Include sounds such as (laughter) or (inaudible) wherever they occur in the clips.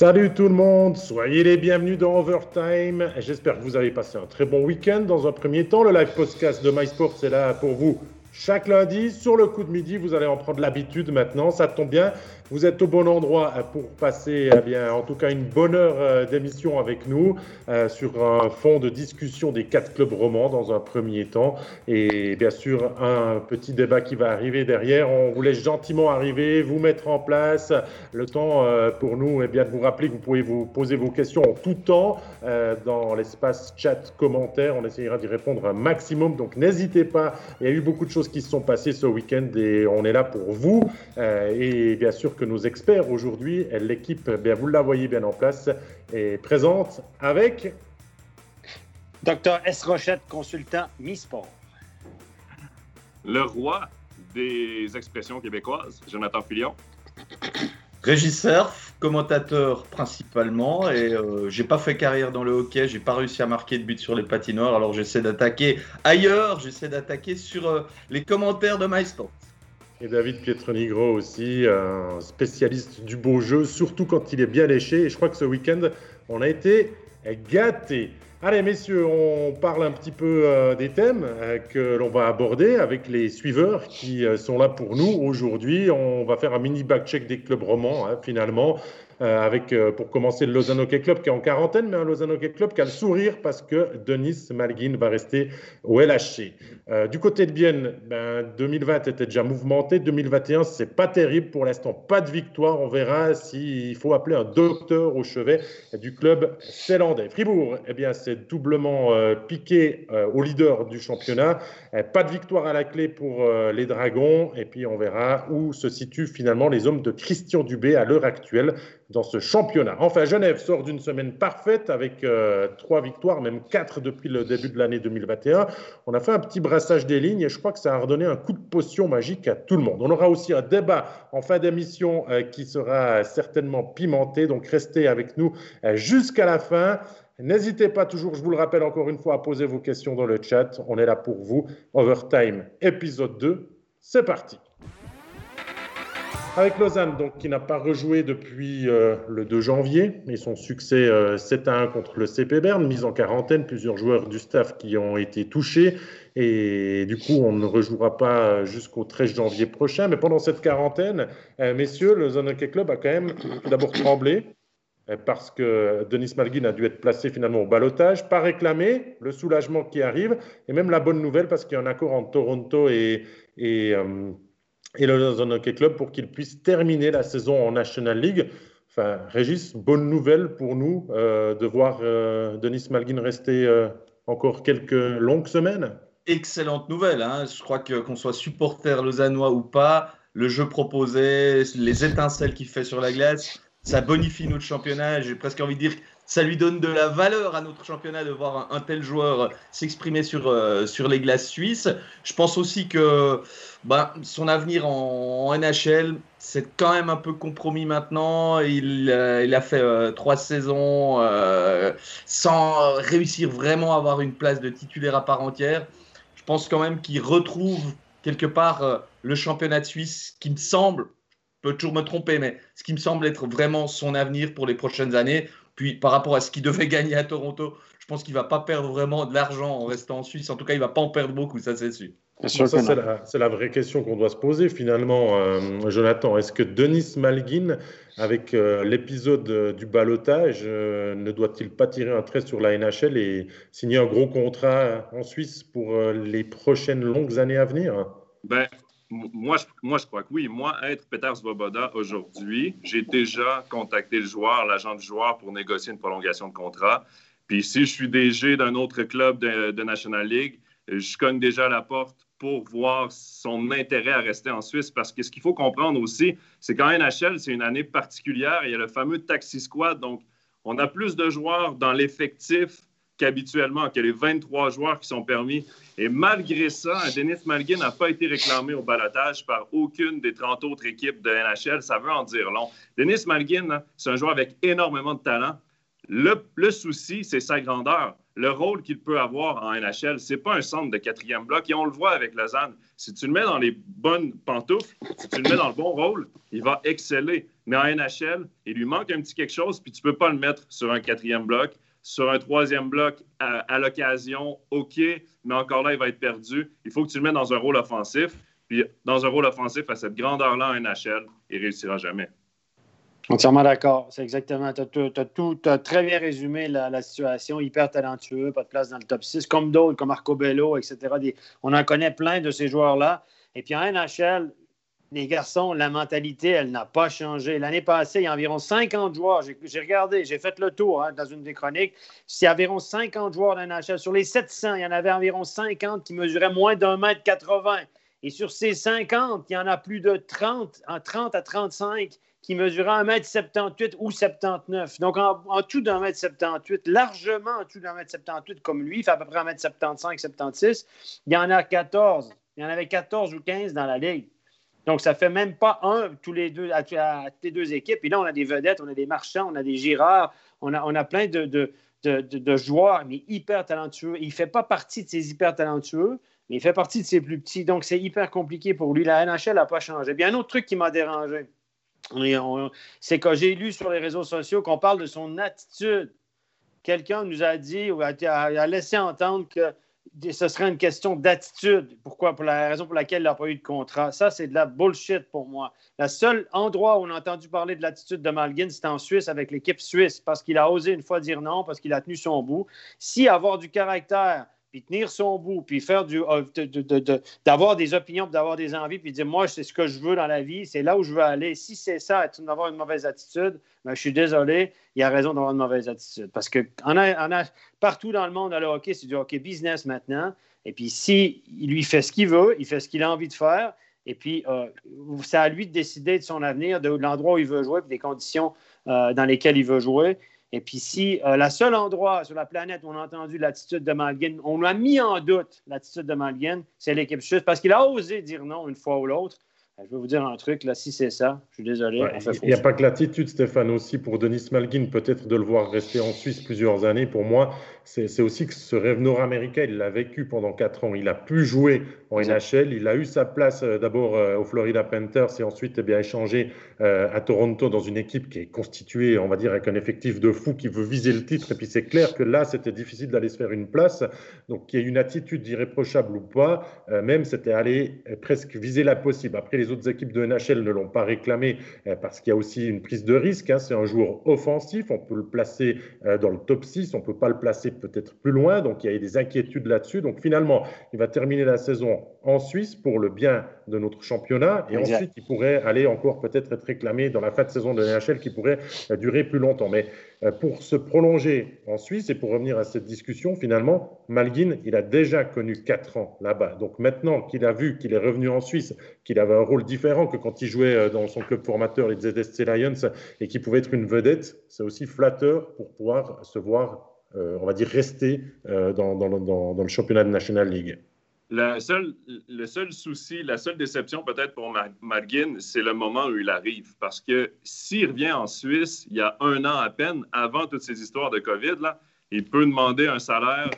Salut tout le monde, soyez les bienvenus dans Overtime. J'espère que vous avez passé un très bon week-end. Dans un premier temps, le live podcast de MySports est là pour vous chaque lundi. Sur le coup de midi, vous allez en prendre l'habitude maintenant. Ça tombe bien. Vous êtes au bon endroit pour passer, eh en tout cas, une bonne heure euh, d'émission avec nous euh, sur un fond de discussion des quatre clubs romans dans un premier temps. Et bien sûr, un petit débat qui va arriver derrière. On vous laisse gentiment arriver, vous mettre en place. Le temps euh, pour nous, eh bien, de vous rappeler que vous pouvez vous poser vos questions en tout temps dans l'espace chat commentaire. On essayera d'y répondre un maximum. Donc, n'hésitez pas. Il y a eu beaucoup de choses qui se sont passées ce week-end et on est là pour vous. et bien sûr, que nos experts aujourd'hui, l'équipe, bien, vous la voyez bien en place, est présente avec. Docteur S. Rochette, consultant Mi-Sport. Le roi des expressions québécoises, Jonathan Filion. (coughs) Régisseur, commentateur principalement, et euh, j'ai pas fait carrière dans le hockey, j'ai pas réussi à marquer de but sur les patinoires, alors j'essaie d'attaquer ailleurs, j'essaie d'attaquer sur euh, les commentaires de MySports. Et David Pietronigro aussi, un spécialiste du beau jeu, surtout quand il est bien léché. Et je crois que ce week-end, on a été gâtés. Allez, messieurs, on parle un petit peu euh, des thèmes euh, que l'on va aborder avec les suiveurs qui euh, sont là pour nous aujourd'hui. On va faire un mini back-check des clubs romans, hein, finalement. Euh, avec, euh, pour commencer, le Lausanne Hockey Club qui est en quarantaine, mais un Lausanne Hockey Club qui a le sourire parce que Denis Malguin va rester au LHC. Euh, du côté de Bienne, ben, 2020 était déjà mouvementé. 2021, c'est pas terrible pour l'instant. Pas de victoire. On verra s'il faut appeler un docteur au chevet du club célandais. Fribourg, eh bien, c'est doublement piqué au leader du championnat. Pas de victoire à la clé pour les Dragons. Et puis, on verra où se situent finalement les hommes de Christian Dubé à l'heure actuelle dans ce championnat. Enfin, Genève sort d'une semaine parfaite avec euh, trois victoires, même quatre depuis le début de l'année 2021. On a fait un petit brassage des lignes et je crois que ça a redonné un coup de potion magique à tout le monde. On aura aussi un débat en fin d'émission euh, qui sera certainement pimenté, donc restez avec nous euh, jusqu'à la fin. N'hésitez pas toujours, je vous le rappelle encore une fois, à poser vos questions dans le chat. On est là pour vous. Overtime, épisode 2. C'est parti. Avec Lausanne, donc, qui n'a pas rejoué depuis euh, le 2 janvier, mais son succès 7 euh, à 1 contre le CP Berne, mise en quarantaine, plusieurs joueurs du staff qui ont été touchés. Et du coup, on ne rejouera pas jusqu'au 13 janvier prochain. Mais pendant cette quarantaine, euh, messieurs, le Lausanne Hockey Club a quand même d'abord tremblé parce que Denis Malguin a dû être placé finalement au balotage, pas réclamé, le soulagement qui arrive, et même la bonne nouvelle parce qu'il y a un accord entre Toronto et, et et le Lausanne Hockey Club pour qu'il puisse terminer la saison en National League. Enfin, Régis, bonne nouvelle pour nous euh, de voir euh, Denis Malguin rester euh, encore quelques longues semaines. Excellente nouvelle. Hein. Je crois que qu'on soit supporter lausannois ou pas, le jeu proposé, les étincelles qu'il fait sur la glace, ça bonifie notre championnat. J'ai presque envie de dire ça lui donne de la valeur à notre championnat de voir un, tel joueur s'exprimer sur, euh, sur les glaces suisses. Je pense aussi que bah, son avenir en, NHL, c'est quand même un peu compromis maintenant. Il, euh, a fait euh, trois saisons sans réussir vraiment à avoir une place de titulaire à part entière. Je pense quand même qu'il retrouve quelque part le championnat de Suisse qui me semble, peux toujours me tromper, mais ce qui me semble être vraiment son avenir pour les prochaines années. Puis par rapport à ce qu'il devait (laughs) gagner à Toronto, je pense qu'il ne va pas perdre vraiment de l'argent en restant en Suisse. En tout cas, il ne va pas en perdre beaucoup, ça c'est sûr. c'est la, vraie question qu'on doit se poser finalement, euh, Jonathan. Est-ce que Denis Malguin, avec euh, l'épisode du balotage, euh, ne doit-il pas tirer un trait sur la NHL et signer un gros contrat en Suisse pour les prochaines longues années à venir? Ben, moi je, moi, je crois que oui. Moi, être Peter Svoboda aujourd'hui, j'ai déjà contacté le joueur, l'agent du joueur pour négocier une prolongation de contrat. Puis si je suis DG d'un autre club de, National League, je cogne déjà la porte pour voir son intérêt à rester en Suisse. Parce que ce qu'il faut comprendre aussi, c'est qu'en NHL, c'est une année particulière. Il y a le fameux taxi squad. Donc, on a plus de joueurs dans l'effectif qu'habituellement, que les 23 joueurs qui sont permis. Et malgré ça, Denis Malguin n'a pas été réclamé au balotage par aucune des 30 autres équipes de NHL. Ça veut en dire long. Denis Malguin, c'est un joueur avec énormément de talent. Le, souci, c'est sa grandeur. le rôle qu'il peut avoir en NHL, c'est pas un centre de quatrième bloc. Et on le voit avec Lausanne. Si tu le mets dans les bonnes pantoufles, si tu le mets dans le bon rôle, il va exceller. Mais en NHL, il lui manque un petit quelque chose, puis tu peux pas le mettre sur un quatrième bloc. Sur un troisième bloc, à, l'occasion, OK, mais encore là, il va être perdu. Il faut que tu le mettes dans un rôle offensif. Puis dans un rôle offensif à cette grandeur-là en NHL, il réussira jamais. Entièrement d'accord. C'est exactement. Tu as, tout très bien résumé la, situation. Hyper talentueux, pas de place dans le top 6, comme d'autres, comme Marco Bello, etc. on en connaît plein de ces joueurs-là. Et puis en NHL, les garçons, la mentalité, elle n'a pas changé. L'année passée, il y a environ 50 joueurs. J'ai regardé, j'ai fait le tour hein, dans une des chroniques. A environ 50 joueurs dans NHL. Sur les 700, il y en avait environ 50 qui mesuraient moins d'un mètre 80. Et sur ces 50, il y en a plus de 30, en 30 à 35 qui mesuraient 1m78 ou 79. Donc, en, tout d'un mètre 78, largement en tout d'un mètre 78 comme lui, à peu près 1m75, 76. Il y en a 14. Il y en avait 14 ou 15 dans la ligue. Donc, ça fait même pas un tous les deux, à, toutes les deux équipes. Et là, on a des vedettes, on a des marchands, on a des girards, on a, on a plein de, de, de, joueurs, mais hyper talentueux. Il ne fait pas partie de ces hyper talentueux, mais il fait partie de ces plus petits. Donc, c'est hyper compliqué pour lui. La NHL n'a pas changé. Bien, un autre truc qui m'a dérangé, c'est que j'ai lu sur les réseaux sociaux qu'on parle de son attitude. Quelqu'un nous a dit ou a laissé entendre que ce serait une question d'attitude. Pourquoi? Pour la raison pour laquelle il n'a pas eu de contrat. Ça, c'est de la bullshit pour moi. Le seul endroit où on a entendu parler de l'attitude de Malgin, c'est en Suisse avec l'équipe suisse, parce qu'il a osé une fois dire non, parce qu'il a tenu son bout. Si avoir du caractère, puis tenir son bout, puis faire du, euh, d'avoir des opinions, d'avoir des envies, puis dire moi, c'est ce que je veux dans la vie, c'est là où je veux aller. Si c'est ça, d'avoir une mauvaise attitude, ben, je suis désolé, il a raison d'avoir une mauvaise attitude. Parce que on a, partout dans le monde, le hockey, c'est du hockey business maintenant. Et puis, si il lui fait ce qu'il veut, il fait ce qu'il a envie de faire, et puis, euh, c'est à lui de décider de son avenir, de l'endroit où il veut jouer, puis des conditions euh, dans lesquelles il veut jouer. Et puis si euh, la seule endroit sur la planète où on a entendu l'attitude de Malgin, on a mis en doute l'attitude de Malgin, c'est l'équipe suisse, parce qu'il a osé dire non une fois ou l'autre. Ben, je vais vous dire un truc, là, si c'est ça, je suis désolé. il n'y a pas que l'attitude, Stéphane, aussi pour Denis Malgin, peut-être de le voir rester en Suisse plusieurs années. Pour moi, c'est aussi que ce rêve nord-américain, il l'a vécu pendant quatre ans. Il a pu jouer en NHL. Il a eu sa place euh, d'abord euh, au Florida Panthers et ensuite eh bien, échangé euh, à Toronto dans une équipe qui est constituée, on va dire, avec un effectif de fou qui veut viser le titre. Et puis c'est clair que là, c'était difficile d'aller se faire une place. Donc il y a une attitude irréprochable ou pas, même c'était aller presque viser la possible. Après, les autres équipes de NHL ne l'ont pas réclamé parce qu'il y a aussi une prise de risque. Hein. C'est un joueur offensif. On peut le placer dans le top 6. On ne peut pas le placer peut-être plus loin. Donc il y a des inquiétudes là-dessus. Donc finalement, il va terminer la saison en Suisse pour le bien de notre championnat. Et ensuite, il pourrait aller encore peut-être être réclamé dans la fin de saison de NHL qui pourrait euh, durer plus longtemps. Mais euh, pour se prolonger en Suisse et pour revenir à cette discussion, finalement, Malguin, il a déjà connu 4 ans là-bas. Donc maintenant qu'il a vu qu'il est revenu en Suisse, qu'il avait un rôle différent que quand il jouait euh, dans son club formateur, les ZSC Lions, et qu'il pouvait être une vedette, c'est aussi flatteur pour pouvoir se voir, on va dire, rester dans, dans, le championnat de National League. Le seul, le seul souci, la seule déception peut-être pour Margin, c'est le moment où il arrive. Parce que s'il revient en Suisse, il y a un an à peine, avant toutes ces histoires de COVID, là, il peut demander un salaire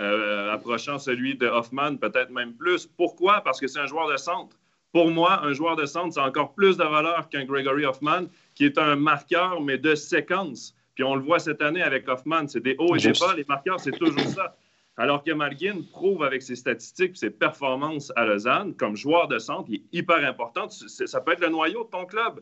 euh, approchant celui de Hoffman, peut-être même plus. Pourquoi? Parce que c'est un joueur de centre. Pour moi, un joueur de centre, c'est encore plus de valeur qu'un Gregory Hoffman, qui est un marqueur, mais de séquence. Puis on le voit cette année avec Hoffman, c'est des hauts et des bas. Les marqueurs, c'est toujours ça. Alors que Malguin prouve avec ses statistiques ses performances à Lausanne, comme joueur de centre, il est hyper important. Ça peut être le noyau de ton club.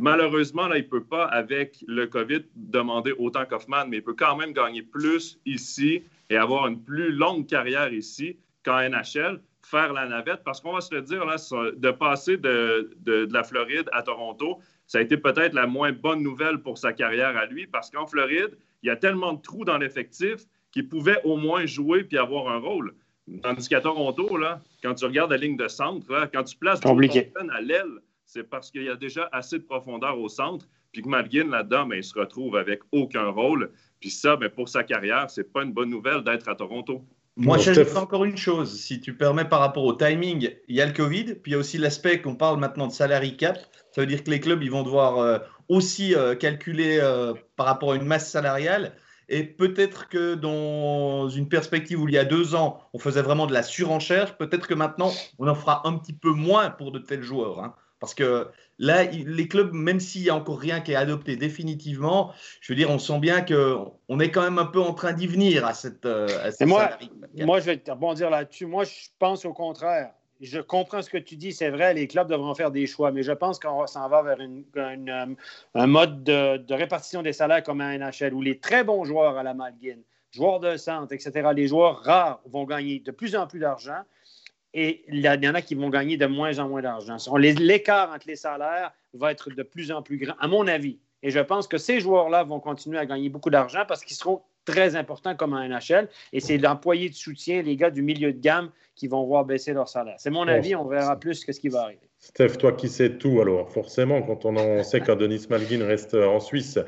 Malheureusement, là, il ne peut pas, avec le COVID, demander autant qu'Hoffman, mais il peut quand même gagner plus ici et avoir une plus longue carrière ici qu'en NHL, faire la navette. Parce qu'on va se le dire, là, de passer de, de la Floride à Toronto, ça a été peut-être la moins bonne nouvelle pour sa carrière à lui, parce qu'en Floride, il y a tellement de trous dans l'effectif qui pouvait au moins jouer puis avoir un rôle. Tandis qu'à Toronto, là, quand tu regardes la ligne de centre, quand tu places Jonathan à l'aile, c'est parce qu'il y a déjà assez de profondeur au centre, puis que Malgin, là-dedans, ben, il se retrouve avec aucun rôle. Puis ça, ben, pour sa carrière, c'est pas une bonne nouvelle d'être à Toronto. Moi, j'ajoute encore une chose, si tu permets, par rapport au timing, il y a le Covid, puis il y a aussi l'aspect qu'on parle maintenant de salary cap. Ça veut dire que les clubs, ils vont devoir euh, aussi euh, calculer euh, par rapport à une masse salariale. Et peut-être que dans une perspective où il y a deux ans, on faisait vraiment de la surenchère, peut-être que maintenant, on en fera un petit peu moins pour de tels joueurs. Hein. Parce que là, les clubs, même s'il n'y a encore rien qui est adopté définitivement, je veux dire, on sent bien qu'on est quand même un peu en train d'y venir à cette. Euh, moi, moi, je vais te rebondir là-dessus. Moi, je pense au contraire. Je comprends ce que tu dis, c'est vrai, les clubs devront faire des choix, mais je pense qu'on s'en va vers euh, un mode de, répartition des salaires comme un NHL où les très bons joueurs à la Malguine, joueurs de centre, etc., les joueurs rares vont gagner de plus en plus d'argent et il y, en a qui vont gagner de moins en moins d'argent. L'écart entre les salaires va être de plus en plus grand, à mon avis. Et je pense que ces joueurs-là vont continuer à gagner beaucoup d'argent parce qu'ils seront très importants comme un NHL. Et c'est l'employé de soutien, les gars du milieu de gamme, qui vont voir baisser leur salaire. C'est mon avis, on verra plus ce qui va arriver. Steph, toi qui sais tout, alors forcément, quand on, en sait qu'un Denis Malguin reste en Suisse,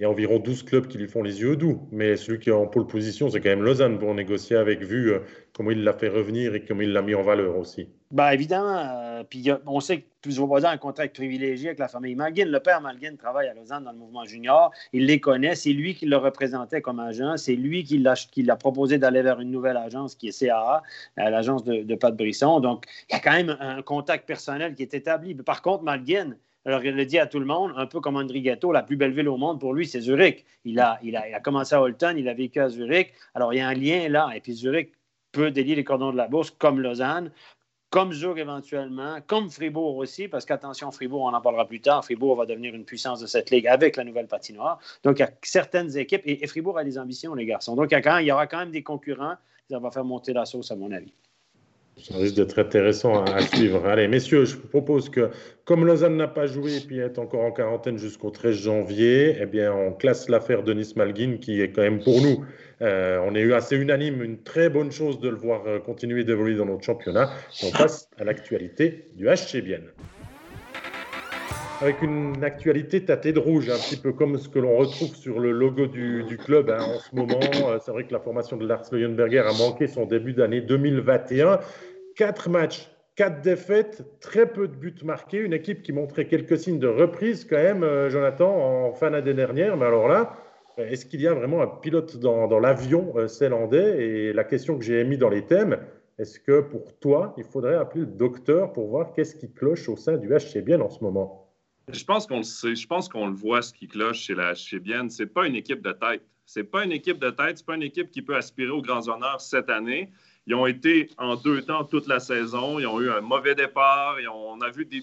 il y a environ 12 clubs qui lui font les yeux doux. Mais celui qui est en pole position, c'est quand même Lausanne pour négocier avec, vu euh, comment il l'a fait revenir et comment il l'a mis en valeur aussi. Bien, évidemment. Euh, puis on sait que Voisin a un contact privilégié avec la famille Malguin. Le père Malguin travaille à Lausanne dans le mouvement junior. Il les connaît. C'est lui qui le représentait comme agent. C'est lui qui l'a proposé d'aller vers une nouvelle agence qui est CAA, euh, l'agence de, de Pat Brisson. Donc, il y a quand même un contact personnel qui est établi. Par contre, Malguin, alors, il le dit à tout le monde, un peu comme André Ghetto, la plus belle ville au monde pour lui, c'est Zurich. Il a, il, a, commencé à Holton, il a vécu à Zurich. Alors, il y a un lien là. Et puis, Zurich peut délier les cordons de la bourse comme Lausanne, comme Zug éventuellement, comme Fribourg aussi, parce qu'attention, Fribourg, on en parlera plus tard. Fribourg va devenir une puissance de cette ligue avec la nouvelle patinoire. Donc, il y a certaines équipes, et, Fribourg a des ambitions, les garçons. Donc, il y, il y aura quand même des concurrents. Ça va faire monter la sauce, à mon avis. Ça risque d'être intéressant à, suivre. Allez, messieurs, je vous propose que, comme Lausanne n'a pas joué et puis est encore en quarantaine jusqu'au 13 janvier, eh bien, on classe l'affaire Denis Malguin, qui est quand même pour nous, euh, on est eu assez unanime, une très bonne chose de le voir euh, continuer d'évoluer dans notre championnat. on passe à l'actualité du HC Bienne. Avec une actualité tâtée de rouge, un petit peu comme ce que l'on retrouve sur le logo du, club hein, en ce moment. Euh, c'est vrai que la formation de Lars Leuenberger a manqué son début d'année 2021. Quatre matchs, quatre défaites, très peu de buts marqués. Une équipe qui montrait quelques signes de reprise quand même, euh, Jonathan, en fin d'année dernière. Mais alors là, est-ce qu'il y a vraiment un pilote dans, l'avion euh, zélandais? Et la question que j'ai émise dans les thèmes, est-ce que pour toi, il faudrait appeler le docteur pour voir qu'est-ce qui cloche au sein du HC Bien en ce moment? Je pense qu'on le voit, ce qui cloche chez la HC Bien. Ce n'est pas une équipe de tête. Ce n'est pas une équipe de tête. Ce n'est pas une équipe qui peut aspirer aux grands honneurs cette année. Ils ont été en deux temps toute la saison. Ils ont eu un mauvais départ. on a vu des,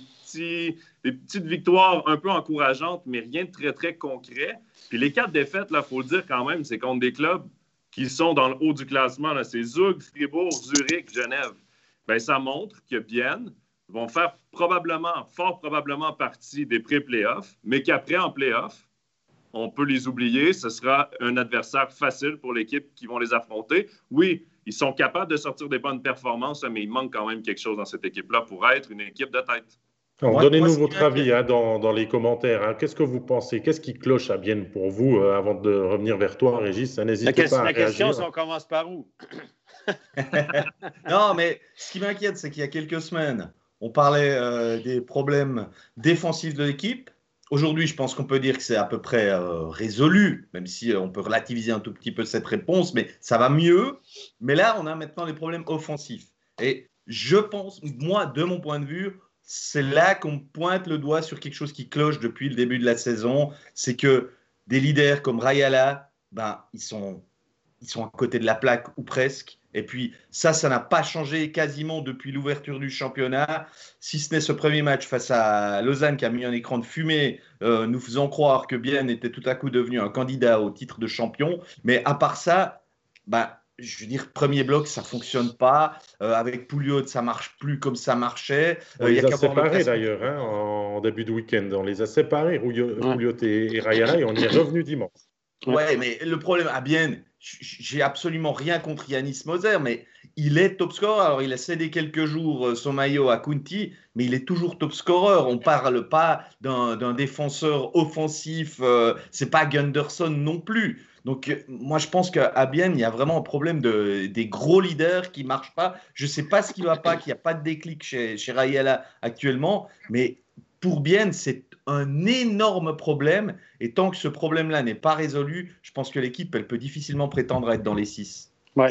des petites victoires un peu encourageantes, mais rien de très, très concret. Puis les quatre défaites, il faut le dire quand même, c'est contre des clubs qui sont dans le haut du classement. C'est Zug, Fribourg, Zurich, Genève. Bien, ça montre que Bienne vont faire probablement, fort probablement partie des pré-playoffs, mais qu'après, en playoffs, on peut les oublier. Ce sera un adversaire facile pour l'équipe qui vont les affronter. Oui, ils sont capables de sortir des bonnes performances, mais il manque quand même quelque chose dans cette équipe-là pour être une équipe de tête. Donnez-nous votre avis hein, dans, les commentaires. Hein. Qu'est-ce que vous pensez? Qu'est-ce qui cloche à Bienne pour vous euh, avant de revenir vers toi, Régis? N'hésitez pas à La question, c'est on commence par où? (laughs) (laughs) Non, mais ce qui m'inquiète, c'est qu'il y a quelques semaines, on parlait euh, des problèmes défensifs de l'équipe. Aujourd'hui, je pense qu'on peut dire que c'est à peu près euh, résolu, même si euh, on peut relativiser un tout petit peu cette réponse, mais ça va mieux. Mais là, on a maintenant les problèmes offensifs. Et je pense, moi, de mon point de vue, c'est là qu'on pointe le doigt sur quelque chose qui cloche depuis le début de la saison. C'est que des leaders comme Rayala, ben, ils, sont, ils sont à côté de la plaque ou presque. Et puis ça, ça n'a pas changé quasiment depuis l'ouverture du championnat, si ce n'est ce premier match face à Lausanne qui a mis un écran de fumée, euh, nous faisant croire que Bien était tout à coup devenu un candidat au titre de champion. Mais à part ça, bah, je veux dire, premier bloc, ça fonctionne pas. Euh, avec Pouliot, ça marche plus comme ça marchait. Euh, on les a, séparés d'ailleurs hein, en début de week-end. On les a séparés, Pouliot et, et Rayala, et on y est revenu dimanche. Ouais, mais le problème à Bien, j'ai absolument rien contre Yanis Moser, mais il est top scorer. Alors, il a cédé quelques jours euh, son maillot à Kunti, mais il est toujours top scorer. On parle pas d'un défenseur offensif. Euh, c'est pas Gunderson non plus. Donc, euh, moi, je pense qu'à Bienne, il y a vraiment un problème de, des gros leaders qui marchent pas. Je sais pas ce qui va pas, qu'il n'y a pas de déclic chez, chez Rayala actuellement, mais pour Bienne, c'est un énorme problème. Et tant que ce problème-là n'est pas résolu, je pense que l'équipe, elle peut difficilement prétendre à être dans les six. Ouais,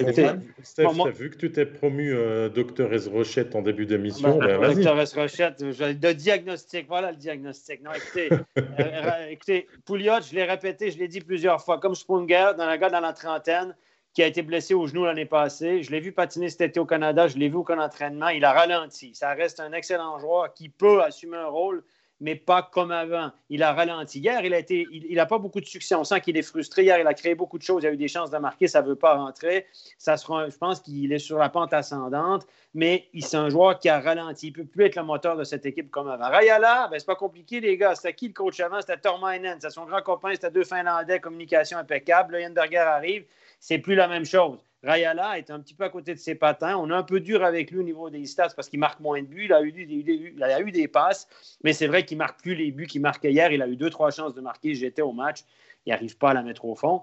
Steph, vu que tu t'es promu euh, docteur Rochette en début d'émission, ben, ben, docteur Rochette, le diagnostic, voilà le diagnostic. Non, écoutez, euh, écoutez Pouliot, je l'ai répété, je l'ai dit plusieurs fois, comme Sprunger, dans un gars dans la trentaine, qui a été blessé au genou l'année passée. Je l'ai vu patiner cet été au Canada, je l'ai vu au camp d'entraînement. Il a ralenti. Ça reste un excellent joueur qui peut assumer un rôle, mais pas comme avant. Il a ralenti. Hier, il n'a il, a pas beaucoup de succès. On sent qu'il est frustré. Hier, il a créé beaucoup de choses. Il a eu des chances de marquer. Ça ne veut pas rentrer. Ça sera, je pense qu'il est sur la pente ascendante, mais c'est un joueur qui a ralenti. Il ne peut plus être le moteur de cette équipe comme avant. Rayala, ben, c'est pas compliqué, les gars. C'était qui le coach avant? C'était Tormainen. C'était son grand copain. C'était deux Finlandais. Communication impeccable. Yann arrive c'est plus la même chose. Rayala est un petit peu à côté de ses patins. On est un peu dur avec lui au niveau des stats parce qu'il marque moins de buts. Il a eu, il a eu des passes, mais c'est vrai qu'il marque plus les buts qu'il marquait hier. Il a eu deux, trois chances de marquer. J'étais au match. Il n'arrive pas à la mettre au fond.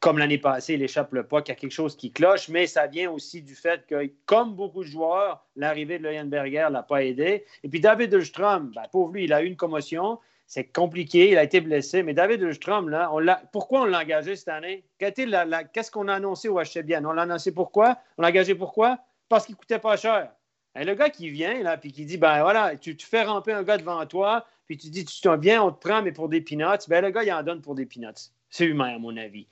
comme l'année passée, il échappe le pas, qu'il y a quelque chose qui cloche, mais ça vient aussi du fait que, comme beaucoup de joueurs, l'arrivée de Leuenberger ne l'a pas aidé. Et puis David Ulstrom, ben, pauvre lui, il a eu une commotion. C'est compliqué, il a été blessé. Mais David Lustrom, là, pourquoi on l'a engagé cette année? Qu'est-ce qu'on a annoncé au HCBN? On l'a annoncé pourquoi? On l'a engagé pourquoi? Parce qu'il ne coûtait pas cher. Et le gars qui vient, là, puis qui dit, ben voilà, tu, fais ramper un gars devant toi, puis tu dis, tu t'en viens, on te prend, mais pour des peanuts, ben le gars, il en donne pour des peanuts. C'est humain, à mon avis.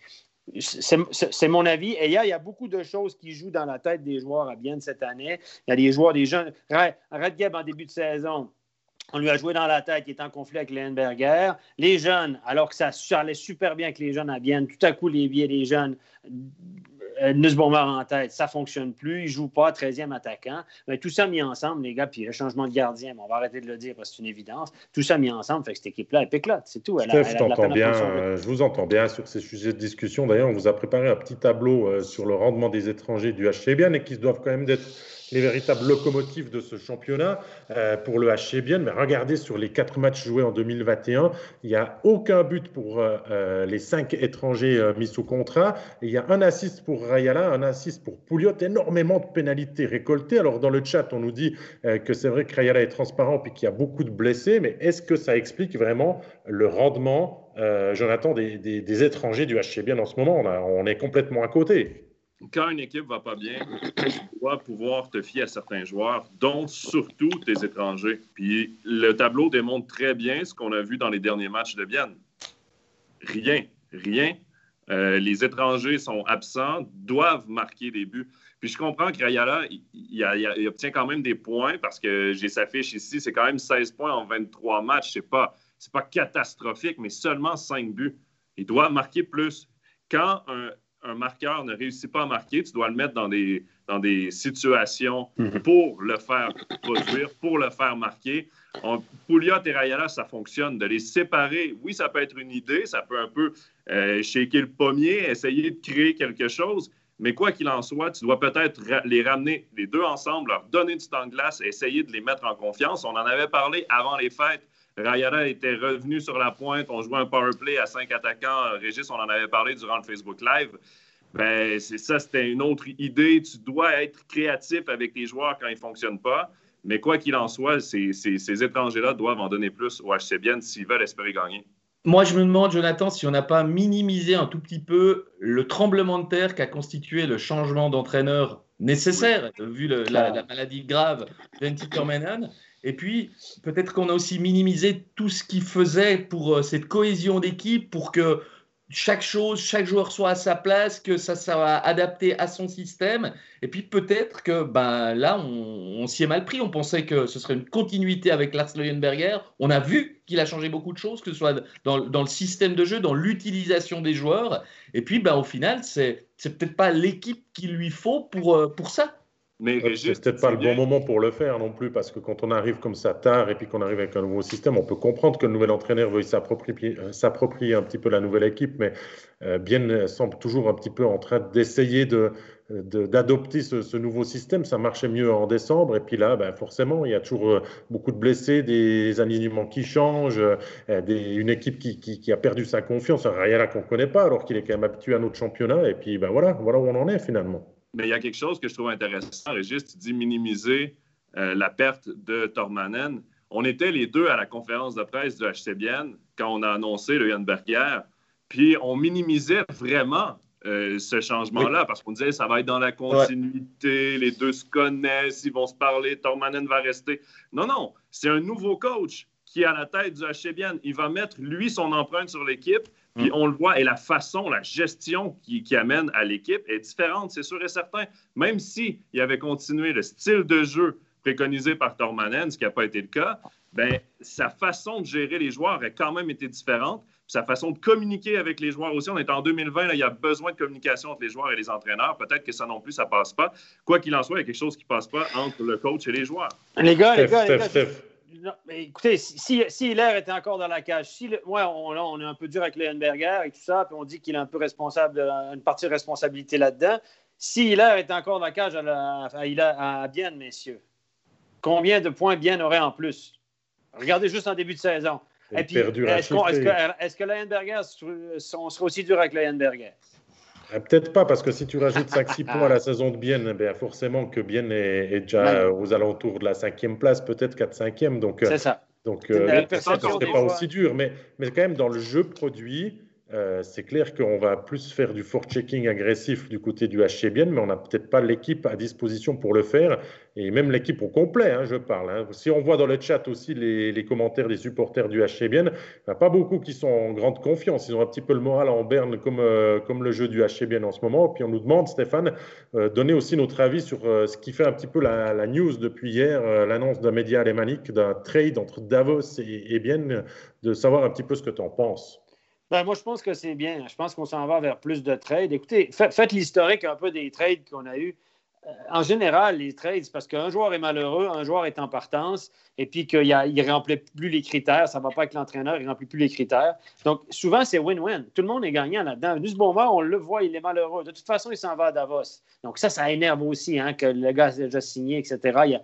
C'est mon avis. Et il y, a, beaucoup de choses qui jouent dans la tête des joueurs à Bienne cette année. Il y a des joueurs, des jeunes. Redgeb, en début de saison, on lui a joué dans la tête, il est en conflit avec Leinberger. Les jeunes, alors que ça, allait super bien avec les jeunes à Vienne, tout à coup, les billets des jeunes, euh, Nussbaumer en tête, ça ne fonctionne plus. Il ne joue pas, 13e attaquant. Mais tout ça mis ensemble, les gars, puis le changement de gardien, on va arrêter de le dire parce que c'est une évidence. Tout ça mis ensemble fait que cette équipe-là, elle péclote. C'est tout. Elle, bien, euh, je vous entends bien sur ces sujets de discussion. D'ailleurs, on vous a préparé un petit tableau euh, sur le rendement des étrangers du HCBN et qui doivent quand même être les véritables locomotives de ce championnat euh, pour le HC. Mais regardez sur les quatre matchs joués en 2021, il n'y a aucun but pour euh, euh, les cinq étrangers mis sous contrat. il y a un assist pour Rayala, un assist pour Pouliot, énormément de pénalités récoltées. Alors dans le chat, on nous dit que c'est vrai que Rayala est transparent et qu'il y a beaucoup de blessés, mais est-ce que ça explique vraiment le rendement, Jonathan, des, des, étrangers du HC en ce moment? On est complètement à côté quand une équipe va pas bien, tu dois pouvoir te fier à certains joueurs, dont surtout tes étrangers. Puis le tableau démontre très bien ce qu'on a vu dans les derniers matchs de Vienne. Rien, rien. Euh, les étrangers sont absents, doivent marquer des buts. Puis je comprends que Rayala, il, obtient quand même des points parce que j'ai sa fiche ici, c'est quand même 16 points en 23 matchs. C'est pas, pas catastrophique, mais seulement 5 buts. Il doit marquer plus. Quand un, un marqueur ne réussit pas à marquer, tu dois le mettre dans des, dans des situations mhm. pour le faire produire, pour le faire marquer. Pouliot et Rayala, ça fonctionne. De les séparer, oui, ça peut être une idée, ça peut un peu euh, shaker le pommier, essayer de créer quelque chose, mais quoi qu'il en soit, tu dois peut-être les ramener les deux ensemble, leur donner du temps de glace, essayer de les mettre en confiance. On en avait parlé avant les fêtes. Rayala était revenu sur la pointe. On jouait un power play à cinq attaquants. Régis, on en avait parlé durant le Facebook Live. Ben, c'est ça, c'était une autre idée. Tu dois être créatif avec tes joueurs quand ils ne fonctionnent pas. Mais quoi qu'il en soit, ces, ces, étrangers-là doivent en donner plus au HCBN s'ils veulent espérer gagner. Moi, je me demande, Jonathan, si on n'a pas minimisé un tout petit peu le tremblement de terre qu'a constitué le changement d'entraîneur nécessaire, vu la, maladie grave d'Antti Tormenan. Et puis, peut-être qu'on a aussi minimisé tout ce qui faisait pour euh, cette cohésion d'équipe, pour que chaque chose, chaque joueur soit à sa place, que ça soit adapté à son système. Et puis peut-être que ben, là, on, s'y est mal pris. On pensait que ce serait une continuité avec Lars Leuenberger. On a vu qu'il a changé beaucoup de choses, que ce soit dans, le système de jeu, dans l'utilisation des joueurs. Et puis ben, au final, c'est peut-être pas l'équipe qu'il lui faut pour, euh, pour ça. Mais c'est peut-être pas le bon moment pour le faire non plus, parce que quand on arrive comme ça tard et puis qu'on arrive avec un nouveau système, on peut comprendre que le nouvel entraîneur veuille euh, s'approprier un petit peu la nouvelle équipe, mais euh, Bien semble toujours un petit peu en train d'essayer de, d'adopter ce, nouveau système. Ça marchait mieux en décembre, et puis là, ben forcément, il y a toujours euh, beaucoup de blessés, des alignements qui changent, une équipe qui, qui, a perdu sa confiance, un Rayala qu'on ne connaît pas, alors qu'il est quand même habitué à notre championnat, et puis ben voilà, voilà où on en est finalement. Mais il y a quelque chose que je trouve intéressant, Régis, tu dis minimiser euh, la perte de Tormanen. on était les deux à la conférence de presse du HCBN quand on a annoncé le Yann Berger, puis on minimisait vraiment euh, ce changement-là, parce qu'on disait ça va être dans la continuité, les deux se connaissent, ils vont se parler, Tormanen va rester. Non, non, c'est un nouveau coach qui est à la tête du HCBN. Il va mettre, lui, son empreinte sur l'équipe, puis mm. on le voit, et la façon, la gestion qui, amène à l'équipe est différente, c'est sûr et certain. Même s'il il avait continué le style de jeu préconisé par Tormanen, ce qui n'a pas été le cas, ben, sa façon de gérer les joueurs a quand même été différente sa façon de communiquer avec les joueurs aussi. On est en 2020, il y a besoin de communication entre les joueurs et les entraîneurs. Peut-être que ça non plus, ça passe pas. Quoi qu'il en soit, il y a quelque chose qui passe pas entre le coach et les joueurs. Les gars, les gars, les gars. Écoutez, si, si, Hilaire était encore dans la cage, si moi, on, on, est un peu dur avec Lehenberger et tout ça, puis on dit qu'il est un peu responsable, une partie de responsabilité là-dedans. Si Hilaire était encore dans la cage à, la, à, à Bienne, messieurs, combien de points Bienne aurait en plus? Regardez juste en début de saison. Et puis, est-ce, que, est-ce que on sera aussi dur avec Leyenberger? Ah, peut-être pas, parce que si tu rajoutes 5-6 points à la saison de Bienne, ben forcément que Bienne est, déjà aux alentours de la cinquième place, peut-être 4-5e. Donc, euh, c'est ça. Donc, euh, ça ne pas aussi dur. Mais, mais quand même, dans le jeu produit, euh, c'est clair qu'on va plus faire du forechecking agressif du côté du HC bien, mais on n'a peut-être pas l'équipe à disposition pour le faire, et même l'équipe au complet, hein, je parle. Hein. Si on voit dans le chat aussi les, commentaires des supporters du HC bien, il n'y a pas beaucoup qui sont en grande confiance. Ils ont un petit peu le moral en berne comme, euh, comme le jeu du HC bien en ce moment. Puis on nous demande, Stéphane, euh, donner aussi notre avis sur ce qui fait un petit peu la, news depuis hier, l'annonce d'un média alémanique, d'un trade entre Davos et, et de savoir un petit peu ce que tu en penses. Ben, moi, je pense que c'est bien. Je pense qu'on s'en va vers plus de trades. Écoutez, faites l'historique un peu des trades qu'on a eus. Euh, en général, les trades, c'est parce qu'un joueur est malheureux, un joueur est en partance, et puis qu'il ne remplit plus les critères. Ça ne va pas avec l'entraîneur, il ne remplit plus les critères. Donc, souvent, c'est win-win. Tout le monde est gagnant là-dedans. bon moment, on le voit, il est malheureux. De toute façon, il s'en va à Davos. Donc, ça, ça énerve aussi hein, que le gars a déjà signé, etc. Il y a,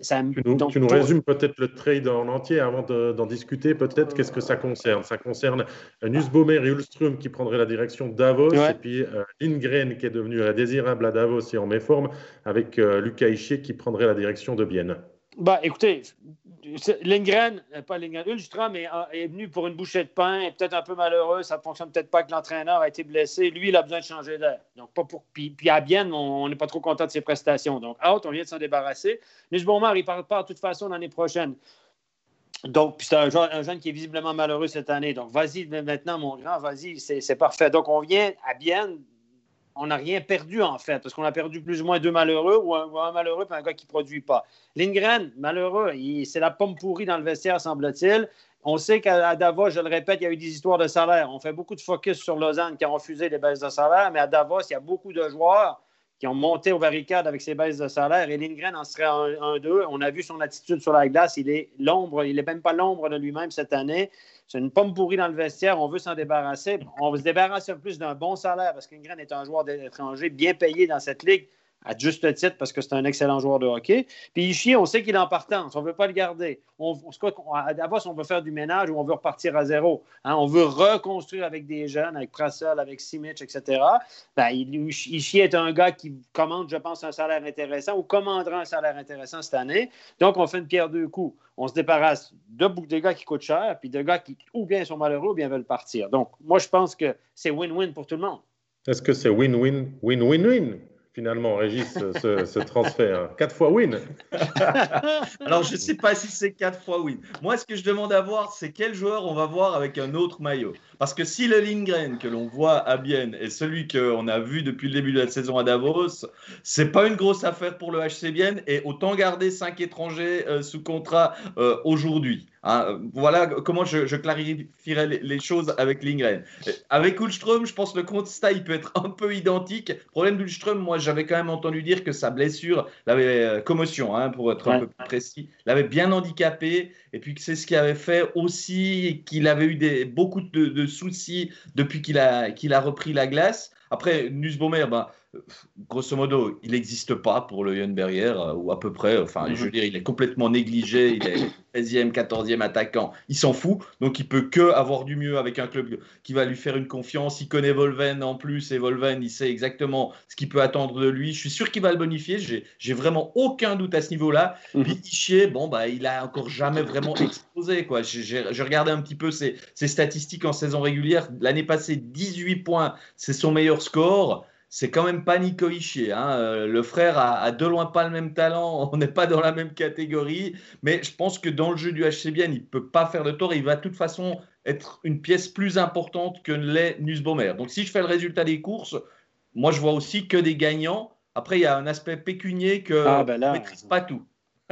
tu nous, résumes peut-être le trade en entier avant d'en discuter. Peut-être qu'est-ce que ça concerne? Ça concerne Nussbaumer et Ulström qui prendraient la direction de Davos et puis euh, Lindgren qui est devenu désirable à Davos et en méforme avec euh, Lucas Ischier qui prendrait la direction de Bienne. Bah, écoutez, Lindgren, euh, pas Lindgren, Ulstrom est, est, venu pour une bouchée de pain, est peut-être un peu malheureux, ça ne fonctionne peut-être pas que l'entraîneur a été blessé. Lui, il a besoin de changer d'air. Donc, pas pour. Puis, à Bienne, on n'est pas trop content de ses prestations. Donc, out, on vient de s'en débarrasser. Bonmar, il ne part pas de toute façon l'année prochaine. Donc, c'est un, un, jeune qui est visiblement malheureux cette année. Donc, vas-y maintenant, mon grand, vas-y, c'est parfait. Donc, on vient à Bienne on n'a rien perdu, en fait, parce qu'on a perdu plus ou moins deux malheureux ou un, malheureux et un gars qui ne produit pas. Lindgren, malheureux, c'est la pomme pourrie dans le vestiaire, semble-t-il. On sait qu'à Davos, je le répète, il y a eu des histoires de salaire. On fait beaucoup de focus sur Lausanne qui a refusé les baisses de salaire, mais à Davos, il y a beaucoup de joueurs qui ont monté aux barricades avec ces baisses de salaire. Et Lindgren en serait un, d'eux. On a vu son attitude sur la glace. Il est l'ombre, il n'est même pas l'ombre de lui-même cette année. C'est une pomme pourrie dans le vestiaire. On veut s'en débarrasser. On veut se débarrasser plus d'un bon salaire parce qu'Ingren est un joueur d'étranger bien payé dans cette ligue à juste titre parce que c'est un excellent joueur de hockey. Puis Ishii, on sait qu'il est en partance. On ne veut pas le garder. On, à Davos, on veut faire du ménage ou on veut repartir à zéro. Hein? on veut reconstruire avec des jeunes, avec Prassel, avec Simic, etc. Ben, Ishii est un gars qui commande, je pense, un salaire intéressant ou commandera un salaire intéressant cette année. Donc, on fait une pierre deux coups. On se débarrasse de des gars qui coûtent cher, puis de gars qui ou bien sont malheureux ou bien veulent partir. Donc, moi, je pense que c'est win-win pour tout le monde. Est-ce que c'est win-win, win-win-win? Finalement, Régis, ce, transfert Quatre fois win (laughs) Alors, je ne sais pas si c'est quatre fois win. Moi, ce que je demande à voir, c'est quel joueur on va voir avec un autre maillot. Parce que si le Lindgren que l'on voit à Bienne est celui qu'on a vu depuis le début de la saison à Davos, c'est pas une grosse affaire pour le HC Bienne et autant garder cinq étrangers euh, sous contrat euh, aujourd'hui. Hein, voilà comment je, clarifierai les, choses avec Lindgren. Avec Ulström, je pense que le constat il peut être un peu identique. Le problème d'Ulström, moi j'avais quand même entendu dire que sa blessure, l'avait euh, commotion, hein, pour être un peu plus précis, l'avait bien handicapé et puis que c'est ce qui avait fait aussi qu'il avait eu des, beaucoup de, soucis depuis qu'il a, qu'il a repris la glace. Après, Nussbaumer, ben, grosso modo, il n'existe pas pour le Berger, euh, ou à peu près. Enfin, je veux mhm. dire, il est complètement négligé. Il est 13e, 14e attaquant. Il s'en fout. Donc, il peut que avoir du mieux avec un club qui va lui faire une confiance. Il connaît Volven en plus. Et Volven, il sait exactement ce qu'il peut attendre de lui. Je suis sûr qu'il va le bonifier. J'ai vraiment aucun doute à ce niveau-là. Mhm. Puis, Ischier, bon, bah, il a encore jamais vraiment explosé. Quoi. J'ai regardé un petit peu ses, ses statistiques en saison régulière. L'année passée, 18 points. C'est son meilleur score c'est quand même pas Nico Ischier. Hein. Euh, le frère a, de loin pas le même talent, (laughs) on n'est pas dans la même catégorie, mais je pense que dans le jeu du HCBN, il peut pas faire de tort. Il va de toute façon être une pièce plus importante que l'est Nussbaumer. Donc si je fais le résultat des courses, moi je vois aussi que des gagnants. Après, il y a un aspect pécunier que ah, ben ne maîtrise pas tout.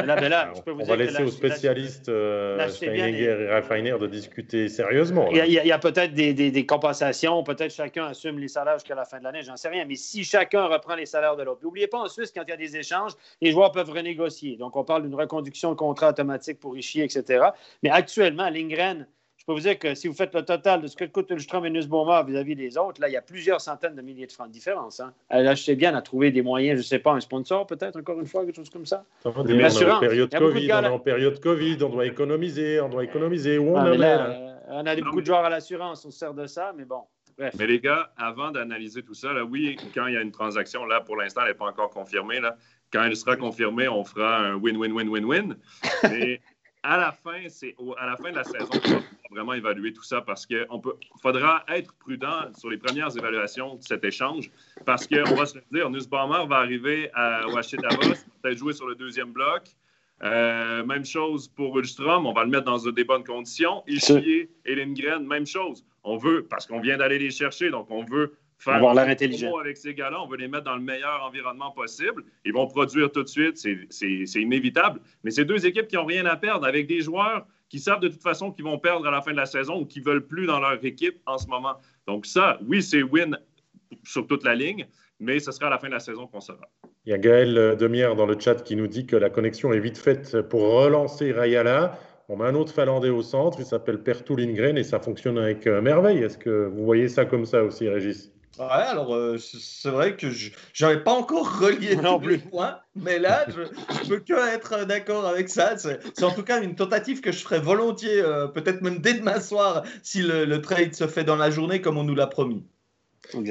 Là, on va laisser aux spécialistes euh, et Raffiner de discuter sérieusement. Il y a, peut-être des, compensations, peut-être chacun assume les salaires jusqu'à la fin de l'année, j'en sais rien. Mais si chacun reprend les salaires de l'autre, n'oubliez pas en Suisse, quand il y a des échanges, les joueurs peuvent renégocier. Donc, on parle d'une reconduction de contrat automatique pour Richie, etc. Mais actuellement, Lingren, je peux vous dire que si vous faites le total de ce que coûte Ulstrom et Nussbaumer vis-à-vis des autres, là, il y a plusieurs centaines de milliers de francs de différence. Hein. Elle sais bien à trouver des moyens, je ne sais pas, un sponsor peut-être, encore une fois, quelque chose comme ça? On est en période COVID, on est en période Covid, on doit économiser, on doit économiser. Où on, ah, euh, on a beaucoup de joueurs à l'assurance, on sert de ça, mais bon. Mais les gars, avant d'analyser tout ça, là, oui, quand il y a une transaction, là, pour l'instant, elle n'est pas encore confirmée. Là. Quand elle sera confirmée, on fera un win-win-win-win-win. (laughs) Mais à la fin, c'est à la fin de la saison vraiment évaluer tout ça parce qu'il faudra être prudent sur les premières évaluations de cet échange parce qu'on va se dire, Nussbaumer va arriver à, au Davos, peut-être jouer sur le deuxième bloc. Euh, même chose pour Ulstrom, on va le mettre dans des bonnes conditions. Ischier et Lindgren, même chose. On veut, parce qu'on vient d'aller les chercher, donc on veut faire avoir l'air intelligent. Avec ces gars-là, on veut les mettre dans le meilleur environnement possible. Ils vont produire tout de suite, c'est inévitable. Mais c'est deux équipes qui n'ont rien à perdre avec des joueurs qui savent de toute façon qu'ils vont perdre à la fin de la saison ou qui veulent plus dans leur équipe en ce moment. Donc ça, oui, c'est win sur toute la ligne, mais ce sera à la fin de la saison qu'on saura. Il y a Gaël Demière dans le chat qui nous dit que la connexion est vite faite pour relancer Rayala. On met un autre Finlandais au centre, il s'appelle Pertu Lindgren et ça fonctionne avec euh, merveille. Est-ce que vous voyez ça comme ça aussi, Régis? Ouais, alors euh, c'est vrai que je n'avais pas encore (laughs) relié tous les points, mais là, je ne peux que être d'accord avec ça. C'est en tout cas une tentative que je ferais volontiers, euh, peut-être même dès demain soir, si le, trade se fait dans la journée comme on nous l'a promis.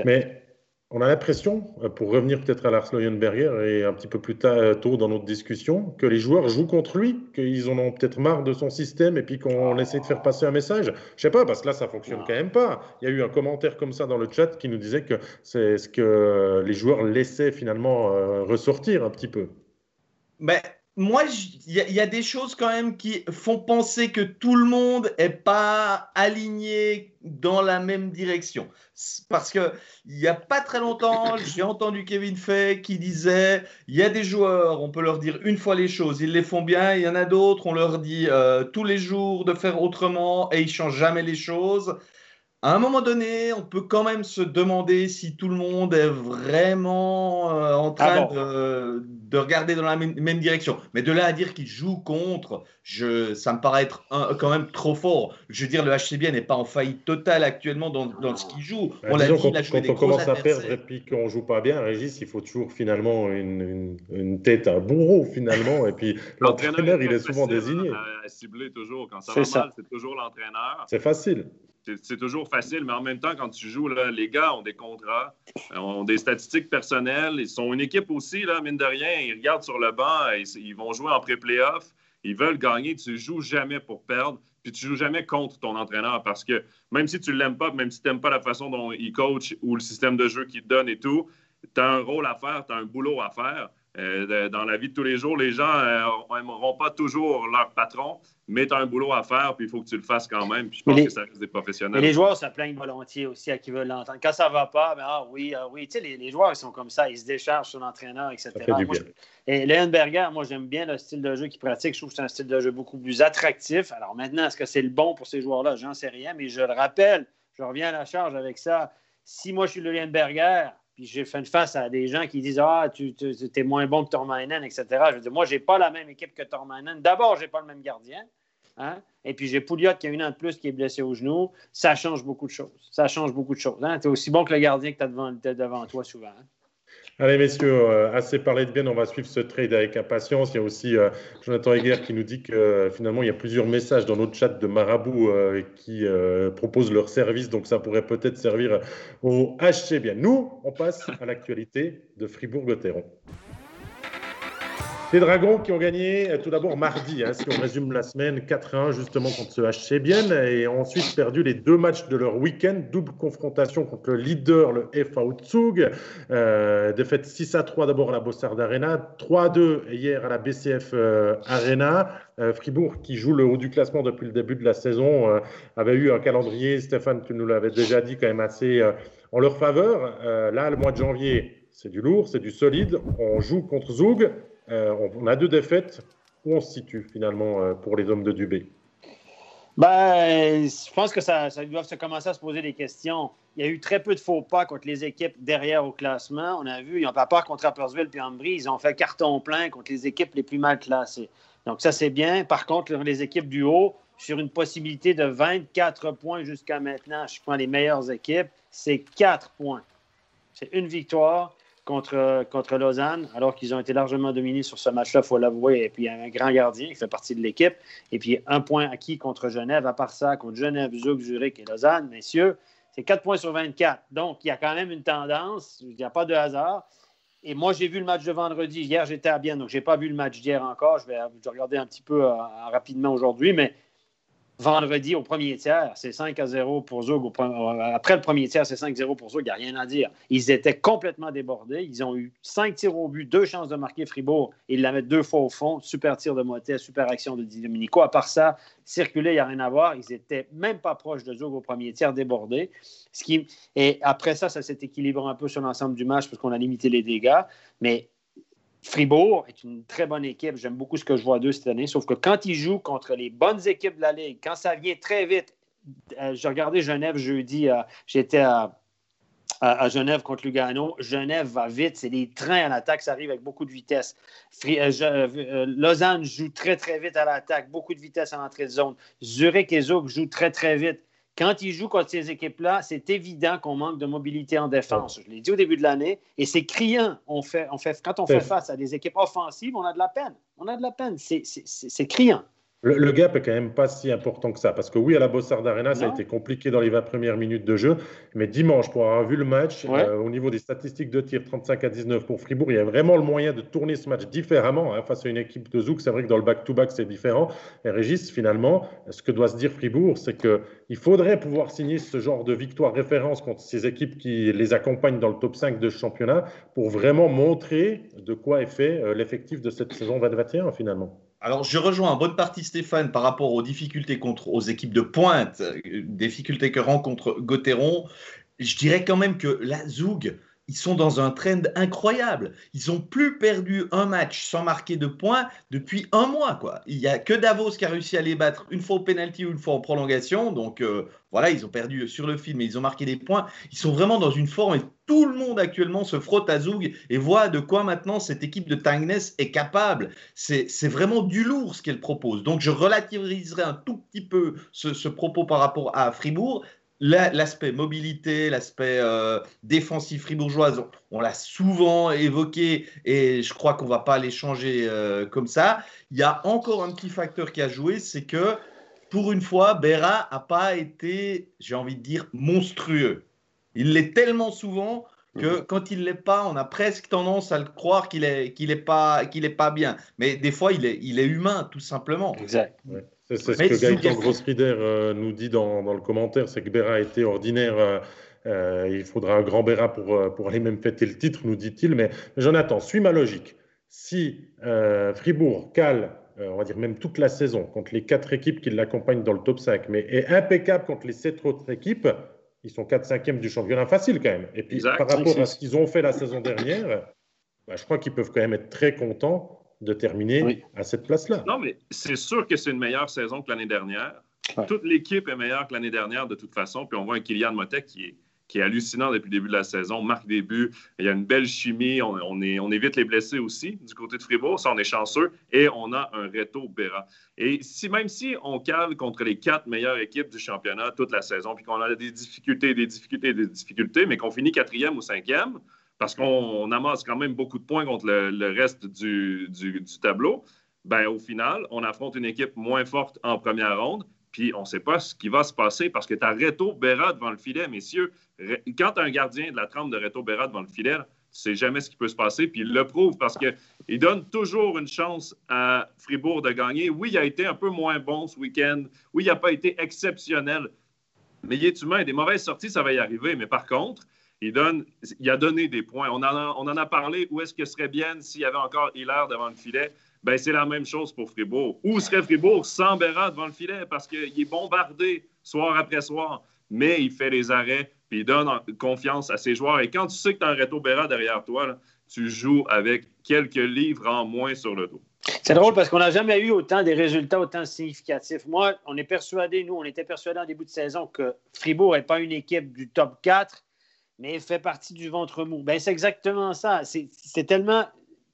Mais on a l'impression, euh, pour revenir peut-être à Lars Leuenberger et un petit peu plus euh, tôt dans notre discussion, que les joueurs jouent contre lui, qu'ils en ont peut-être marre de son système et puis qu'on essaie de faire passer un message. Je sais pas, parce que là, ça fonctionne quand même pas. Il y a eu un commentaire comme ça dans le chat qui nous disait que c'est ce que les joueurs laissaient finalement euh, ressortir un petit peu. Mais moi, il y, a des choses quand même qui font penser que tout le monde n'est pas aligné dans la même direction. Parce que il n'y a pas très longtemps, j'ai entendu Kevin Fay qui disait il y a des joueurs, on peut leur dire une fois les choses, ils les font bien. Il y en a d'autres, on leur dit euh, tous les jours de faire autrement et ils changent jamais les choses à un moment donné, on peut quand même se demander si tout le monde est vraiment euh, en train ah de, regarder dans la même, direction. Mais de là à dire qu'il joue contre, je, ça me paraît être quand même trop fort. Je veux dire, le HCB n'est pas en faillite totale actuellement dans, dans ce qu'il joue. Bah, on l'a dit, quand, quand on commence à perdre et puis qu'on joue pas bien, Régis, il faut toujours finalement une, une, tête à bourreau finalement. et puis (laughs) l'entraîneur, il est souvent désigné. À, cibler toujours. Quand ça va mal, c'est toujours l'entraîneur. C'est facile c'est toujours facile, mais en même temps, quand tu joues, là, les gars ont des contrats, euh, ont des statistiques personnelles. Ils sont une équipe aussi, là, mine de rien. Ils regardent sur le banc, ils, vont jouer en pré-playoff. Ils veulent gagner. Tu joues jamais pour perdre. Puis tu joues jamais contre ton entraîneur parce que même si tu l'aimes pas, même si tu n'aimes pas la façon dont il coach ou le système de jeu qu'il te donne et tout, tu as un rôle à faire, tu as un boulot à faire. Euh, dans la vie de tous les jours, les gens n'aimeront euh, pas toujours leur patron, mais tu as un boulot à faire, puis il faut que tu le fasses quand même. Puis je pense que ça reste des professionnels. Mais les joueurs se plaignent volontiers aussi à qui veulent l'entendre. Quand ça ne va pas, ben, ah oui, ah oui. Tu sais, les, joueurs, ils sont comme ça, ils se déchargent sur l'entraîneur, etc. et Leonberger, moi, j'aime bien le style de jeu qu'il pratique. Je trouve que c'est un style de jeu beaucoup plus attractif. Alors maintenant, est-ce que c'est le bon pour ces joueurs-là? J'en sais rien, mais je le rappelle, je reviens à la charge avec ça. Si moi, je suis le Leonberger, puis j'ai fait face à des gens qui disent Ah, tu, es moins bon que Tormainen, etc. Je veux dire, moi, je n'ai pas la même équipe que Tormainen. D'abord, je n'ai pas le même gardien. Hein? Et puis j'ai Pouliot qui a une an de plus qui est blessé au genou. Ça change beaucoup de choses. Ça change beaucoup de choses. Hein? Tu es aussi bon que le gardien que tu as devant, devant toi souvent. Hein? Allez, messieurs, euh, assez parlé de bien, on va suivre ce trade avec impatience. Il y a aussi euh, Jonathan Heger qui nous dit que euh, finalement, il y a plusieurs messages dans notre chat de Marabout qui proposent leur service, donc ça pourrait peut-être servir au HC bien. Nous, on passe à l'actualité de Fribourg-Gotteron. Les Dragons qui ont gagné euh, tout d'abord mardi, hein, si on résume la semaine, 4-1 justement contre ce HC Bienne, et ont ensuite perdu les deux matchs de leur week-end, double confrontation contre le leader, le FAO Zug, euh, défaite 6 3 d'abord à la Bossard Arena, 3-2 hier à la BCF euh, Arena. Fribourg, qui joue le haut du classement depuis le début de la saison, avait eu un calendrier, Stéphane, tu nous l'avais déjà dit, quand même assez en leur faveur. là, le mois de janvier, c'est du lourd, c'est du solide. On joue contre Zug. Euh, on a deux défaites. Où on se situe finalement euh, pour les hommes de Dubé? Ben, je pense que ça, ça doit se commencer à se poser des questions. Il y a eu très peu de faux pas contre les équipes derrière au classement. On a vu, ils n'ont pas peur contre Rappersville et Ambry. Ils ont fait carton plein contre les équipes les plus mal classées. Donc, ça, c'est bien. Par contre, les équipes du haut, sur une possibilité de 24 points jusqu'à maintenant, je prends les meilleures équipes, c'est 4 points. C'est une victoire contre, contre Lausanne, alors qu'ils ont été largement dominés sur ce match-là, il faut l'avouer. Et puis, un grand gardien qui fait partie de l'équipe. Et puis, un point acquis contre Genève. À part ça, contre Genève, Zurich et Lausanne, messieurs, c'est 4 points sur 24. Donc, il y a quand même une tendance. Il n'y a pas de hasard. Et moi, j'ai vu le match de vendredi. Hier, j'étais à bien, donc je n'ai pas vu le match d'hier encore. Je vais, regarder un petit peu euh, rapidement aujourd'hui, mais vendredi au premier tiers, c'est 5 à 0 pour Zug. Après le premier tiers, c'est 5-0 pour Zug. Il n'y a rien à dire. Ils étaient complètement débordés. Ils ont eu 5 tirs au but, deux chances de marquer Fribourg. Ils la mettent deux fois au fond. Super tir de Motet, super action de Di Domenico. À part ça, circuler, il n'y a rien à voir. Ils n'étaient même pas proches de Zug au premier tiers, débordés. Ce qui... Et après ça, ça s'est équilibré un peu sur l'ensemble du match parce qu'on a limité les dégâts. Mais Fribourg est une très bonne équipe. J'aime beaucoup ce que je vois d'eux cette année. Sauf que quand ils jouent contre les bonnes équipes de la Ligue, quand ça vient très vite, euh, j'ai regardé Genève jeudi, euh, j'étais à, Genève contre Lugano. Genève va vite, c'est des trains à l'attaque, ça arrive avec beaucoup de vitesse. Euh, Lausanne joue très, très vite à l'attaque, beaucoup de vitesse à l'entrée de zone. Zurich et Zug jouent très, très vite. Quand ils jouent contre ces équipes-là, c'est évident qu'on manque de mobilité en défense. Je l'ai dit au début de l'année, et c'est criant. On fait, on fait, quand on fait face à des équipes offensives, on a de la peine. On a de la peine. C'est criant. Le, gap est quand même pas si important que ça. Parce que oui, à la Bossard Arena, ça a été compliqué dans les 20 premières minutes de jeu. Mais dimanche, pour avoir vu le match, euh, au niveau des statistiques de tir, 35 à 19 pour Fribourg, il y a vraiment le moyen de tourner ce match différemment hein, face à une équipe de Zouk. C'est vrai que dans le back-to-back, c'est différent. Et Régis, finalement, ce que doit se dire Fribourg, c'est qu'il faudrait pouvoir signer ce genre de victoire référence contre ces équipes qui les accompagnent dans le top 5 de ce championnat pour vraiment montrer de quoi est fait euh, l'effectif de cette saison 2021 finalement. Alors, je rejoins en bonne partie Stéphane par rapport aux difficultés contre aux équipes de pointe, euh, difficultés que rencontre Gauthieron. Je dirais quand même que la Zoug, ils sont dans un trend incroyable. Ils ont plus perdu un match sans marquer de points depuis un mois. Quoi. Il n'y a que Davos qui a réussi à les battre une fois au penalty ou une fois en prolongation. Donc euh, voilà, ils ont perdu sur le film, mais ils ont marqué des points. Ils sont vraiment dans une forme tout le monde actuellement se frotte à Zoug et voit de quoi maintenant cette équipe de Tangnes est capable. C'est vraiment du lourd ce qu'elle propose. Donc je relativiserai un tout petit peu ce, propos par rapport à Fribourg l'aspect mobilité, l'aspect euh, défensif fribourgeoise, on, l'a souvent évoqué et je crois qu'on va pas les changer euh, comme ça. Il y a encore un petit facteur qui a joué, c'est que pour une fois, Berra a pas été, j'ai envie de dire, monstrueux. Il l'est tellement souvent que mhm. quand il l'est pas, on a presque tendance à le croire qu'il est qu'il est pas qu'il est pas bien. Mais des fois, il est il est humain tout simplement. Exact. C'est ce que Gaëtan Grossrider euh, nous dit dans, dans le commentaire, c'est que Béra a été ordinaire. Euh, euh, il faudra un grand Béra pour, pour aller même fêter le titre, nous dit-il. Mais Jonathan, suis ma logique. Si Fribourg cale, on va dire même toute la saison, contre les quatre équipes qui l'accompagnent dans le top 5, mais est impeccable contre les sept autres équipes, ils sont 4-5e du championnat facile quand même. Et puis par rapport à ce qu'ils ont fait la saison dernière, bah, je crois qu'ils peuvent quand même être très contents de terminer à cette place-là. Non, mais c'est sûr que c'est une meilleure saison que l'année dernière. Toute l'équipe est meilleure que l'année dernière de toute façon. Puis on voit un Kylian Motet qui est, qui est hallucinant depuis le début de la saison, marque des buts. Il y a une belle chimie. On, évite les blessés aussi du côté de Fribourg. Ça, on est chanceux. Et on a un Reto Berra. Et si, même si on cale contre les quatre meilleures équipes du championnat toute la saison, puis qu'on a des difficultés, des difficultés, des difficultés, mais qu'on finit quatrième ou cinquième, parce qu'on amasse quand même beaucoup de points contre le, reste du, tableau, ben, au final, on affronte une équipe moins forte en première ronde, puis on ne sait pas ce qui va se passer parce que tu as Reto Berra devant le filet, messieurs. Quand tu as un gardien de la trempe de Reto Berra devant le filet, tu sais jamais ce qui peut se passer, puis il le prouve parce qu'il donne toujours une chance à Fribourg de gagner. Oui, il a été un peu moins bon ce week-end. Oui, il n'a pas été exceptionnel. Mais il est humain. Des mauvaises sorties, ça va y arriver. Mais par contre, il, donne, il a donné des points. On en a, on en a parlé. Où est-ce que serait bien s'il y avait encore Hilaire devant le filet? Ben, c'est la même chose pour Fribourg. Où serait Fribourg sans Bérat devant le filet? Parce qu'il est bombardé soir après soir, mais il fait les arrêts, puis il donne confiance à ses joueurs. Et quand tu sais que tu as un Reto Bérat derrière toi, tu joues avec quelques livres en moins sur le dos. C'est drôle parce qu'on n'a jamais eu autant des résultats autant significatifs. Moi, on est persuadé, nous, on était persuadés en début de saison que Fribourg n'est pas une équipe du top 4, mais fait partie du ventre mou. Ben, c'est exactement ça. C'est tellement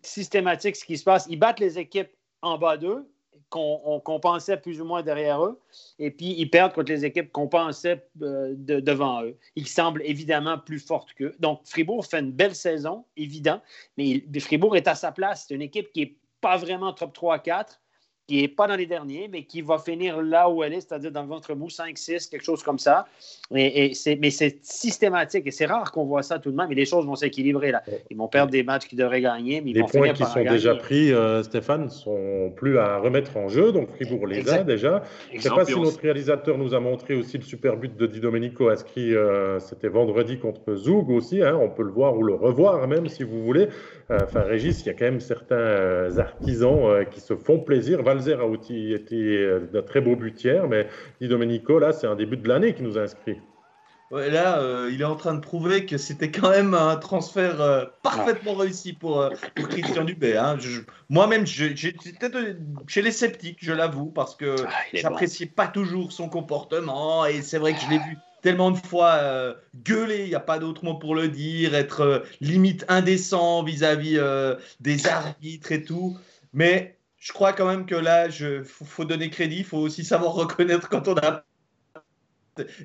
systématique ce qui se passe. Ils battent les équipes en bas d'eux, qu'on pensait plus ou moins derrière eux, et puis ils perdent contre les équipes qu'on pensait euh, devant eux. Ils semblent évidemment plus fortes qu'eux. Donc, Fribourg fait une belle saison, évident, mais Fribourg est à sa place. C'est une équipe qui n'est pas vraiment top 3-4, qui n'est pas dans les derniers, mais qui va finir là où elle est, c'est-à-dire dans le ventre mou, 5-6, quelque chose comme ça. Et, mais c'est systématique et c'est rare qu'on voit ça tout de même. Mais les choses vont s'équilibrer là. Ils vont perdre des matchs qu'ils devraient gagner, mais ils les vont points qui sont déjà pris, euh, Stéphane, sont plus à remettre en jeu. Donc Fribourg les a déjà. Je ne sais pas si notre réalisateur nous a montré aussi le super but de Di Domenico inscrit, euh, c'était vendredi contre Zoug aussi. Hein. on peut le voir ou le revoir même si vous voulez. Euh, enfin, Régis, il y a quand même certains artisans qui se font plaisir. Valzer a aussi été un très beau butière, mais Di Domenico, là, c'est un début de l'année qui nous a inscrit. Ouais, là, euh, il est en train de prouver que c'était quand même un transfert euh, parfaitement réussi pour, euh, Christian Dubé. Hein. Moi-même, j'étais chez les sceptiques, je l'avoue, parce que ah, j'appréciais pas toujours son comportement. Et c'est vrai que je l'ai vu tellement de fois gueuler, il n'y a pas d'autre mot pour le dire, être limite indécent vis-à-vis des arbitres et tout. Mais je crois quand même que là, il faut, donner crédit, il faut aussi savoir reconnaître quand on a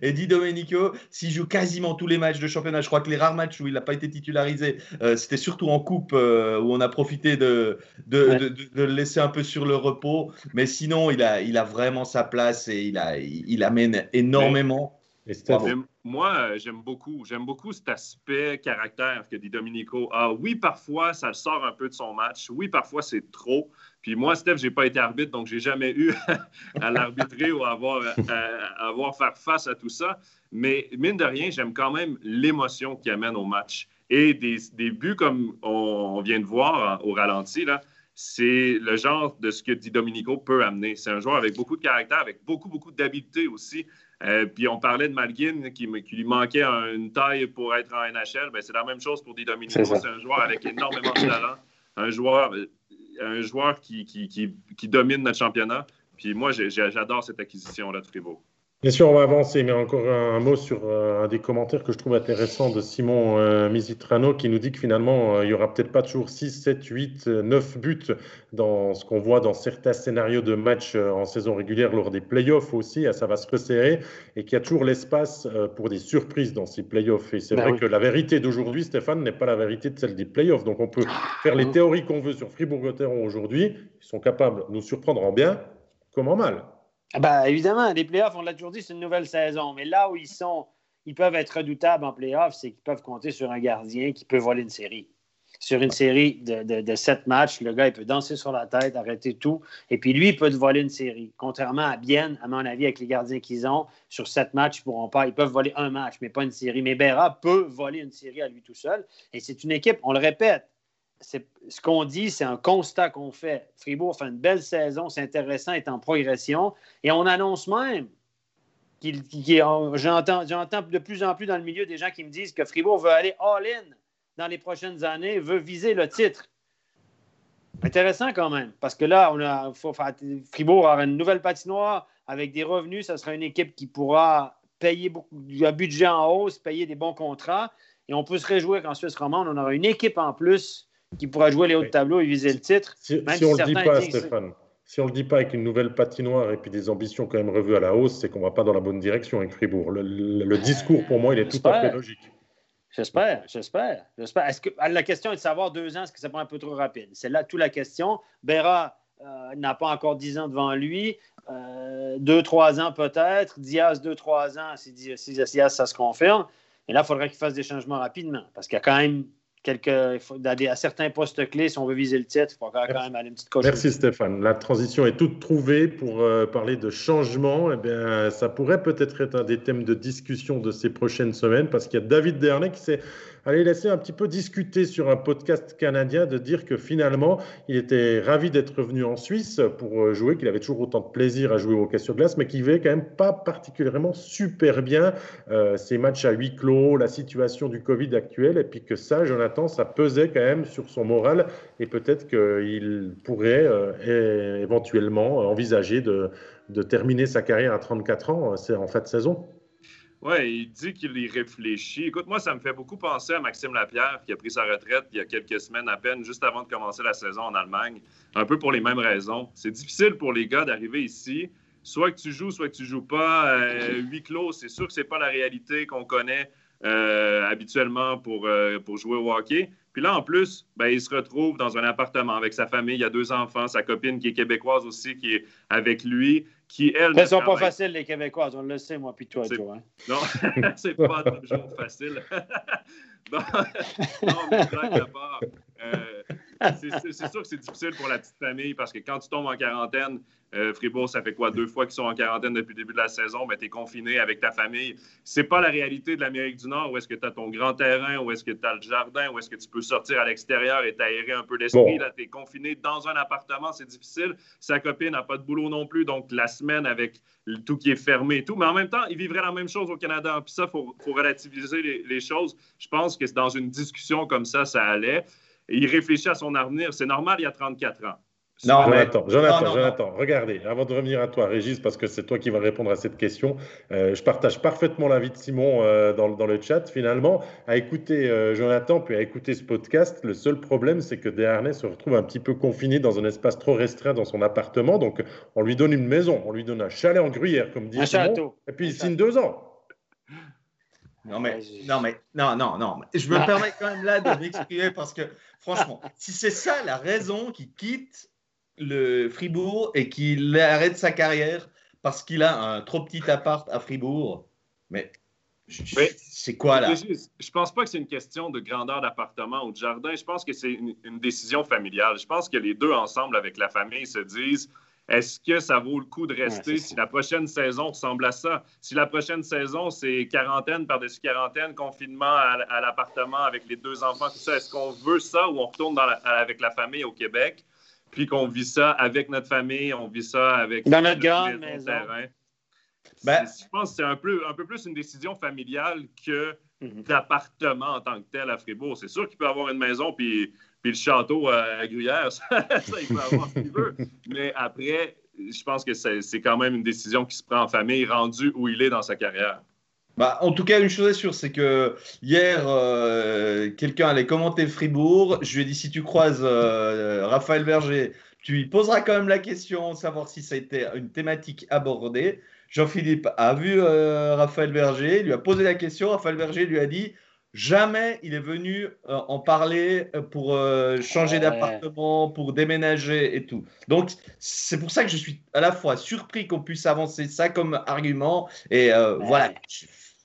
et Di Domenico, s'il joue quasiment tous les matchs de championnat, je crois que les rares matchs où il n'a pas été titularisé, euh, c'était surtout en coupe euh, où on a profité de, de, le laisser un peu sur le repos. Mais sinon, il a, il a vraiment sa place et il, a, il, amène énormément. Moi, j'aime beaucoup, j'aime beaucoup cet aspect caractère que dit Domenico a. Oui, parfois, ça sort un peu de son match. Oui, parfois, c'est trop. Puis moi, Steph, je n'ai pas été arbitre, donc je n'ai jamais eu (laughs) à l'arbitrer ou à avoir, à, avoir faire face à tout ça. Mais mine de rien, j'aime quand même l'émotion qui amène au match. Et des, des buts comme on, vient de voir au ralenti, là, c'est le genre de ce que Di Domenico peut amener. C'est un joueur avec beaucoup de caractère, avec beaucoup, beaucoup d'habileté aussi. Euh, puis on parlait de Malguin qui, qui, lui manquait une taille pour être en NHL. Ben, c'est la même chose pour Di Domenico. C'est un joueur avec énormément de talent. Un joueur un joueur qui, qui, qui, domine notre championnat. Puis moi, j'adore cette acquisition-là de Fribourg. Bien sûr, on va avancer, mais encore un, mot sur euh, un des commentaires que je trouve intéressant de Simon euh, Misitrano qui nous dit que finalement, euh, il n'y aura peut-être pas toujours 6, 7, 8, 9 buts dans ce qu'on voit dans certains scénarios de match en saison régulière lors des playoffs aussi. Ah, ça va se resserrer et qu'il y a toujours l'espace pour des surprises dans ces playoffs. Et c'est ben vrai que la vérité d'aujourd'hui, Stéphane, n'est pas la vérité de celle des playoffs. Donc on peut faire les théories qu'on veut sur Fribourg-Gotteron aujourd'hui. Ils sont capables de nous surprendre en bien comme en mal. Ah ben, évidemment, les playoffs, on l'a toujours dit, c'est une nouvelle saison. Mais là où ils sont, ils peuvent être redoutables en playoffs, c'est qu'ils peuvent compter sur un gardien qui peut voler une série. Sur une série de, sept matchs, le gars, il peut danser sur la tête, arrêter tout. Et puis lui, il peut te voler une série. Contrairement à Bien, à mon avis, avec les gardiens qu'ils ont, sur sept matchs, ils pourront pas. Ils peuvent voler un match, mais pas une série. Mais Berra peut voler une série à lui tout seul. Et c'est une équipe, on le répète, ce qu'on dit, c'est un constat qu'on fait. Fribourg fait une belle saison, c'est intéressant, est en progression. Et on annonce même qu'il, j'entends, de plus en plus dans le milieu des gens qui me disent que Fribourg veut aller all-in dans les prochaines années, veut viser le titre. Intéressant quand même, parce que là, on a, Fribourg aura une nouvelle patinoire avec des revenus. Ce sera une équipe qui pourra payer beaucoup, un budget en hausse, payer des bons contrats. Et on peut se réjouir qu'en Suisse romande, on aura une équipe en plus qui pourra jouer les hauts de tableau et viser le titre. Si, on ne le dit pas, Stéphane, si on le dit pas avec une nouvelle patinoire et puis des ambitions quand même revues à la hausse, c'est qu'on ne va pas dans la bonne direction avec Fribourg. Le, discours, pour moi, il est tout à fait logique. J'espère, j'espère, j'espère. Est-ce que, la question est de savoir deux ans, est-ce que ça prend un peu trop rapide? C'est là toute la question. Berra euh, n'a pas encore dix ans devant lui. Euh, deux, trois ans peut-être. Diaz, deux, trois ans, si, si Diaz, ça se confirme. Et là, il faudrait qu'il fasse des changements rapidement parce qu'il y a quand même quelques, à certains postes clés, si on veut viser le titre, il faut quand même aller une petite coche. Merci Stéphane. La transition est toute trouvée pour euh, parler de changement. Eh bien, ça pourrait peut-être être un des thèmes de discussion de ces prochaines semaines parce qu'il y a David Dernay qui s'est allez laisser un petit peu discuter sur un podcast canadien de dire que finalement, il était ravi d'être venu en Suisse pour euh, jouer, qu'il avait toujours autant de plaisir à jouer au hockey sur glace, mais qu'il vivait quand même pas particulièrement super bien euh, ces matchs à huis clos, la situation du Covid actuelle, et puis que ça, Jonathan, ça pesait quand même sur son moral, et peut-être qu'il pourrait euh, éventuellement envisager de, de terminer sa carrière à 34 ans, c'est en fin de saison. Oui, il dit qu'il y réfléchit. Écoute, moi, ça me fait beaucoup penser à Maxime Lapierre, qui a pris sa retraite il y a quelques semaines à peine, juste avant de commencer la saison en Allemagne, un peu pour les mêmes raisons. C'est difficile pour les gars d'arriver ici. Soit que tu joues, soit que tu joues pas. Euh, huis clos, c'est sûr que c'est pas la réalité qu'on connaît euh, habituellement pour, euh, pour jouer au hockey. Puis là, en plus, ben, il se retrouve dans un appartement avec sa famille. Il y a deux enfants, sa copine qui est québécoise aussi, qui est avec lui qui, elles. ne sont pas faciles, les Québécoises, on le sait, moi, puis toi, Joe. Hein? Non, (laughs) c'est pas toujours facile. (laughs) non, mais blague d'abord. Euh, c'est sûr que c'est difficile pour la petite famille parce que quand tu tombes en quarantaine, euh, Fribourg, ça fait quoi? Deux fois qu'ils sont en quarantaine depuis le début de la saison, mais tu es confiné avec ta famille. C'est pas la réalité de l'Amérique du Nord où est-ce que tu as ton grand terrain, où est-ce que tu as le jardin, où est-ce que tu peux sortir à l'extérieur et t'aérer un peu l'esprit. Là, tu es confiné dans un appartement, c'est difficile. Sa copine n'a pas de boulot non plus, donc la semaine avec tout qui est fermé et tout. Mais en même temps, il vivrait la même chose au Canada. Puis ça, il faut, relativiser les, les choses. Je pense que dans une discussion comme ça, ça allait. Il réfléchit à son avenir. C'est normal, il y a 34 ans. Non, Jonathan, Jonathan, Jonathan, regardez, avant de revenir à toi, Régis, parce que c'est toi qui vas répondre à cette question, euh, je partage parfaitement l'avis de Simon euh, dans, dans, le chat. Finalement, à écouter euh, Jonathan, puis à écouter ce podcast, le seul problème, c'est que Desharnais se retrouve un petit peu confiné dans un espace trop restreint dans son appartement. Donc, on lui donne une maison, on lui donne un chalet en gruyère, comme dit un Simon, château. et puis il signe deux ans. Non, mais, non, mais, non, non, non. Je me ah. permets quand même là de m'exprimer parce que, franchement, si c'est ça la raison qui quitte le Fribourg et qu'il arrête sa carrière parce qu'il a un trop petit appart à Fribourg. Mais c'est quoi là? Je pense pas que c'est une question de grandeur d'appartement ou de jardin. Je pense que c'est une, décision familiale. Je pense que les deux ensemble avec la famille se disent est-ce que ça vaut le coup de rester si la prochaine saison ressemble à ça? Si la prochaine saison, c'est quarantaine par-dessus quarantaine, confinement à, l'appartement avec les deux enfants, tout ça, est-ce qu'on veut ça ou on retourne avec la famille au Québec? puis qu'on vit ça avec notre famille, on vit ça avec dans notre grande maison? Terrain. Ben, je pense que c'est un peu, un peu plus une décision familiale que mhm. d'appartement en tant que tel à Fribourg. C'est sûr qu'il peut avoir une maison puis, puis le château à Gruyère, (laughs) ça, il peut avoir ce qu'il veut. Mais après, je pense que c'est quand même une décision qui se prend en famille, rendue où il est dans sa carrière. Bah, en tout cas, une chose est sûre, c'est que hier, euh, quelqu'un allait commenter Fribourg. Je lui ai dit si tu croises euh, Raphaël Berger, tu lui poseras quand même la question, savoir si ça a été une thématique abordée. Jean-Philippe a vu euh, Raphaël Berger, lui a posé la question. Raphaël Berger lui a dit jamais il est venu en parler pour changer d'appartement, pour déménager et tout. Donc, c'est pour ça que je suis à la fois surpris qu'on puisse avancer ça comme argument. Et voilà.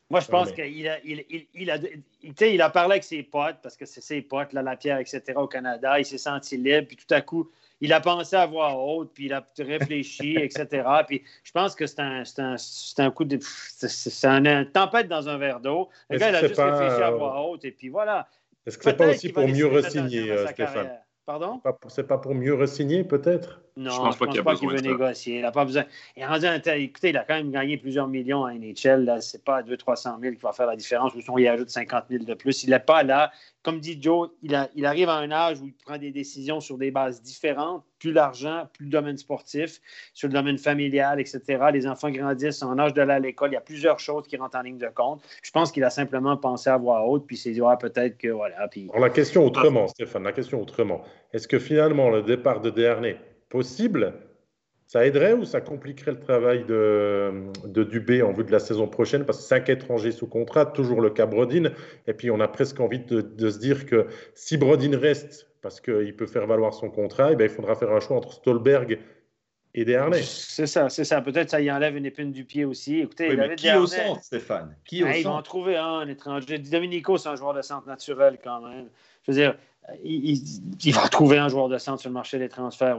Moi, je pense qu'il a, il, il, a, il a parlé avec ses potes, parce que c'est ses potes, là, la pierre, etc., au Canada. Il s'est senti libre, puis tout à coup, il a pensé à voix haute, puis il a réfléchi, (laughs) etc. Puis je pense que c'est un, un, un, coup de. C'est une tempête dans un verre d'eau. Le gars, il a juste réfléchi à voix haute, et puis voilà. Est-ce que c'est pas aussi pour mieux re-signer, euh, Stéphane? Pardon? C'est pas pour mieux re-signer, peut-être? Non, je pense, pas qu'il veut négocier. Il n'a pas besoin. Il a rendu un Écoutez, il a quand même gagné plusieurs millions à NHL. Ce n'est pas 200-300 000 qui va faire la différence. Ou sinon, il ajoute 50 000 de plus. Il n'est pas là. Comme dit Joe, il, arrive à un âge où il prend des décisions sur des bases différentes. Plus l'argent, plus le domaine sportif, sur le domaine familial, etc. Les enfants grandissent en âge d'aller à l'école. Il y a plusieurs choses qui rentrent en ligne de compte. Je pense qu'il a simplement pensé à voix haute, puis s'est dit, peut-être que voilà. Puis... Alors, la question autrement, Stéphane, la question autrement. Est-ce que finalement, le départ de Dernay possible? Ça aiderait ou ça compliquerait le travail de, de Dubé en vue de la saison prochaine? Parce que cinq étrangers sous contrat, toujours le cas Brodin. Et puis on a presque envie de, se dire que si Brodin reste, parce qu'il peut faire valoir son contrat, eh bien, il faudra faire un choix entre Stolberg et Desharnais. C'est ça, c'est ça. Peut-être ça y enlève une épine du pied aussi. Écoutez, oui, mais qui au centre, Stéphane? Qui au Ils vont en trouver un, un étranger. Dominico, c'est un joueur de centre naturel quand même. Je veux dire, il, il, va trouver un joueur de centre sur le marché des transferts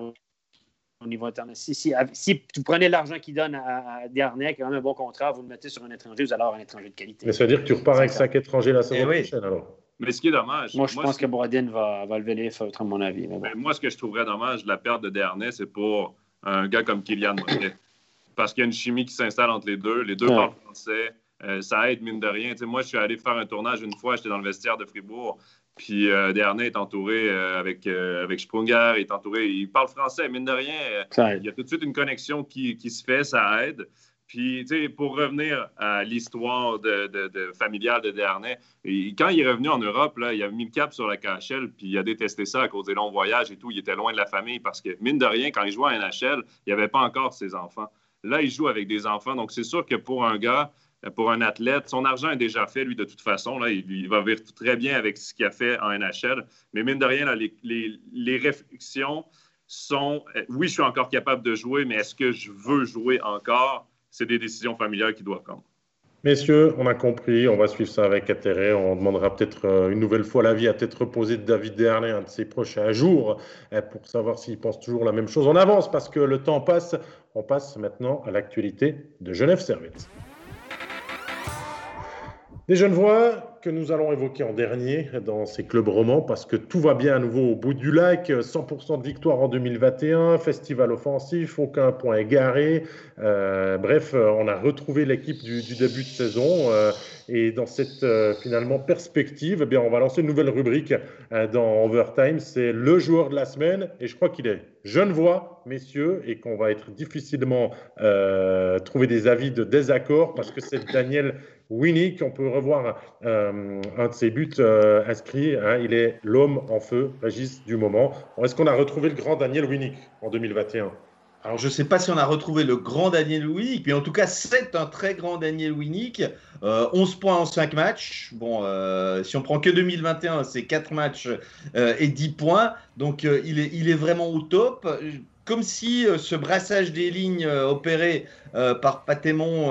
au niveau international. Si, si, si vous prenez l'argent qu'il donne à, à Desharnais, qui a un bon contrat, vous le mettez sur un étranger, vous allez avoir un étranger de qualité. Mais ça veut dire que tu repars avec cinq étrangers la saison eh prochaine alors mais ce qui est dommage. Moi, je pense que Brodin va, va lever les feutres, à mon avis. Moi, ce que je trouverais dommage de la perte de Dernay, c'est pour un gars comme Kylian. Parce qu'il y a une chimie qui s'installe entre les deux. Les deux parlent français. Euh, ça aide, mine de rien. moi, je suis allé faire un tournage une fois, j'étais dans le vestiaire de Fribourg. Puis euh, Dernay est entouré euh, avec, euh, avec Sprunger, il est entouré, il parle français, mine de rien. il y a tout de suite une connexion qui, qui se fait, ça aide. Puis, tu sais, pour revenir à l'histoire de, de, familiale de Dernay, quand il est revenu en Europe, là, il a mis le cap sur la KHL, puis il a détesté ça à cause des longs voyages et tout. Il était loin de la famille parce que, mine de rien, quand il jouait à NHL, il n'y avait pas encore ses enfants. Là, il joue avec des enfants. Donc, c'est sûr que pour un gars, pour un athlète, son argent est déjà fait, lui, de toute façon. Il, va vivre très bien avec ce qu'il a fait en NHL. Mais mine de rien, les, réflexions sont oui, je suis encore capable de jouer, mais est-ce que je veux jouer encore? c'est des décisions familiales qui doivent prendre. Messieurs, on a compris, on va suivre ça avec intérêt. On demandera peut-être euh, une nouvelle fois l'avis à tête reposée de David Dernay un de ces prochains jours euh, pour savoir s'il pense toujours la même chose. On avance parce que le temps passe. On passe maintenant à l'actualité de Genève Servette. Des jeunes voix que nous allons évoquer en dernier dans ces clubs romans parce que tout va bien à nouveau au bout du lac. 100% de victoire en 2021, festival offensif, aucun point égaré. Euh, bref, on a retrouvé l'équipe du, début de saison. Euh, et dans cette euh, finalement perspective, eh bien, on va lancer une nouvelle rubrique dans Overtime. C'est le joueur de la semaine. Et je crois qu'il est jeune voix, messieurs, et qu'on va être difficilement trouver des avis de désaccord parce que c'est Daniel Winnick, on peut revoir euh, un de ses buts euh, inscrits. Hein. il est l'homme en feu, Régis, du moment. Est-ce qu'on a retrouvé le grand Daniel Winnick en 2021 alors, je ne sais pas si on a retrouvé le grand Daniel Winnick, mais en tout cas, c'est un très grand Daniel Winnick. 11 euh, points en 5 matchs. Bon, si on prend que 2021, c'est 4 matchs et 10 points. Donc, il est vraiment au top comme si euh, ce brassage des lignes euh, opéré euh, par Patémon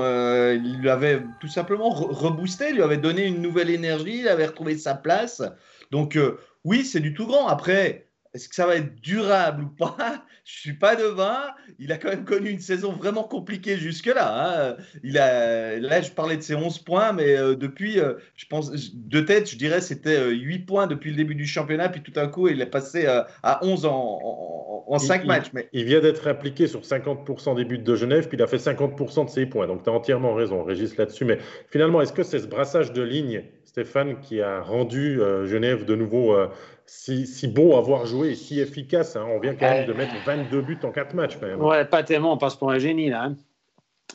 lui avait tout simplement reboosté, lui avait donné une nouvelle énergie, il avait retrouvé sa place. Donc oui, c'est du tout grand. Après, est-ce que ça va être durable ou pas? (laughs) Je suis pas devin. Il a quand même connu une saison vraiment compliquée jusque-là. Hein. Il a, là, je parlais de ses 11 points, mais euh, depuis, euh, je pense, de tête, je dirais, c'était 8 euh, points depuis le début du championnat, puis tout d'un coup, il est passé à 11 en, en, 5 matchs. Mais... Il vient d'être impliqué sur 50% des buts de Genève, puis il a fait 50% de ses points. Donc, tu as entièrement raison, Régis, là-dessus. Mais finalement, est-ce que c'est ce brassage de lignes, Stéphane, qui a rendu Genève de nouveau si, si, beau à voir jouer et si efficace. Hein. On vient quand même de mettre 22 buts en 4 matchs. Quand même. Ouais, pas tellement, on passe pour un génie là. Hein.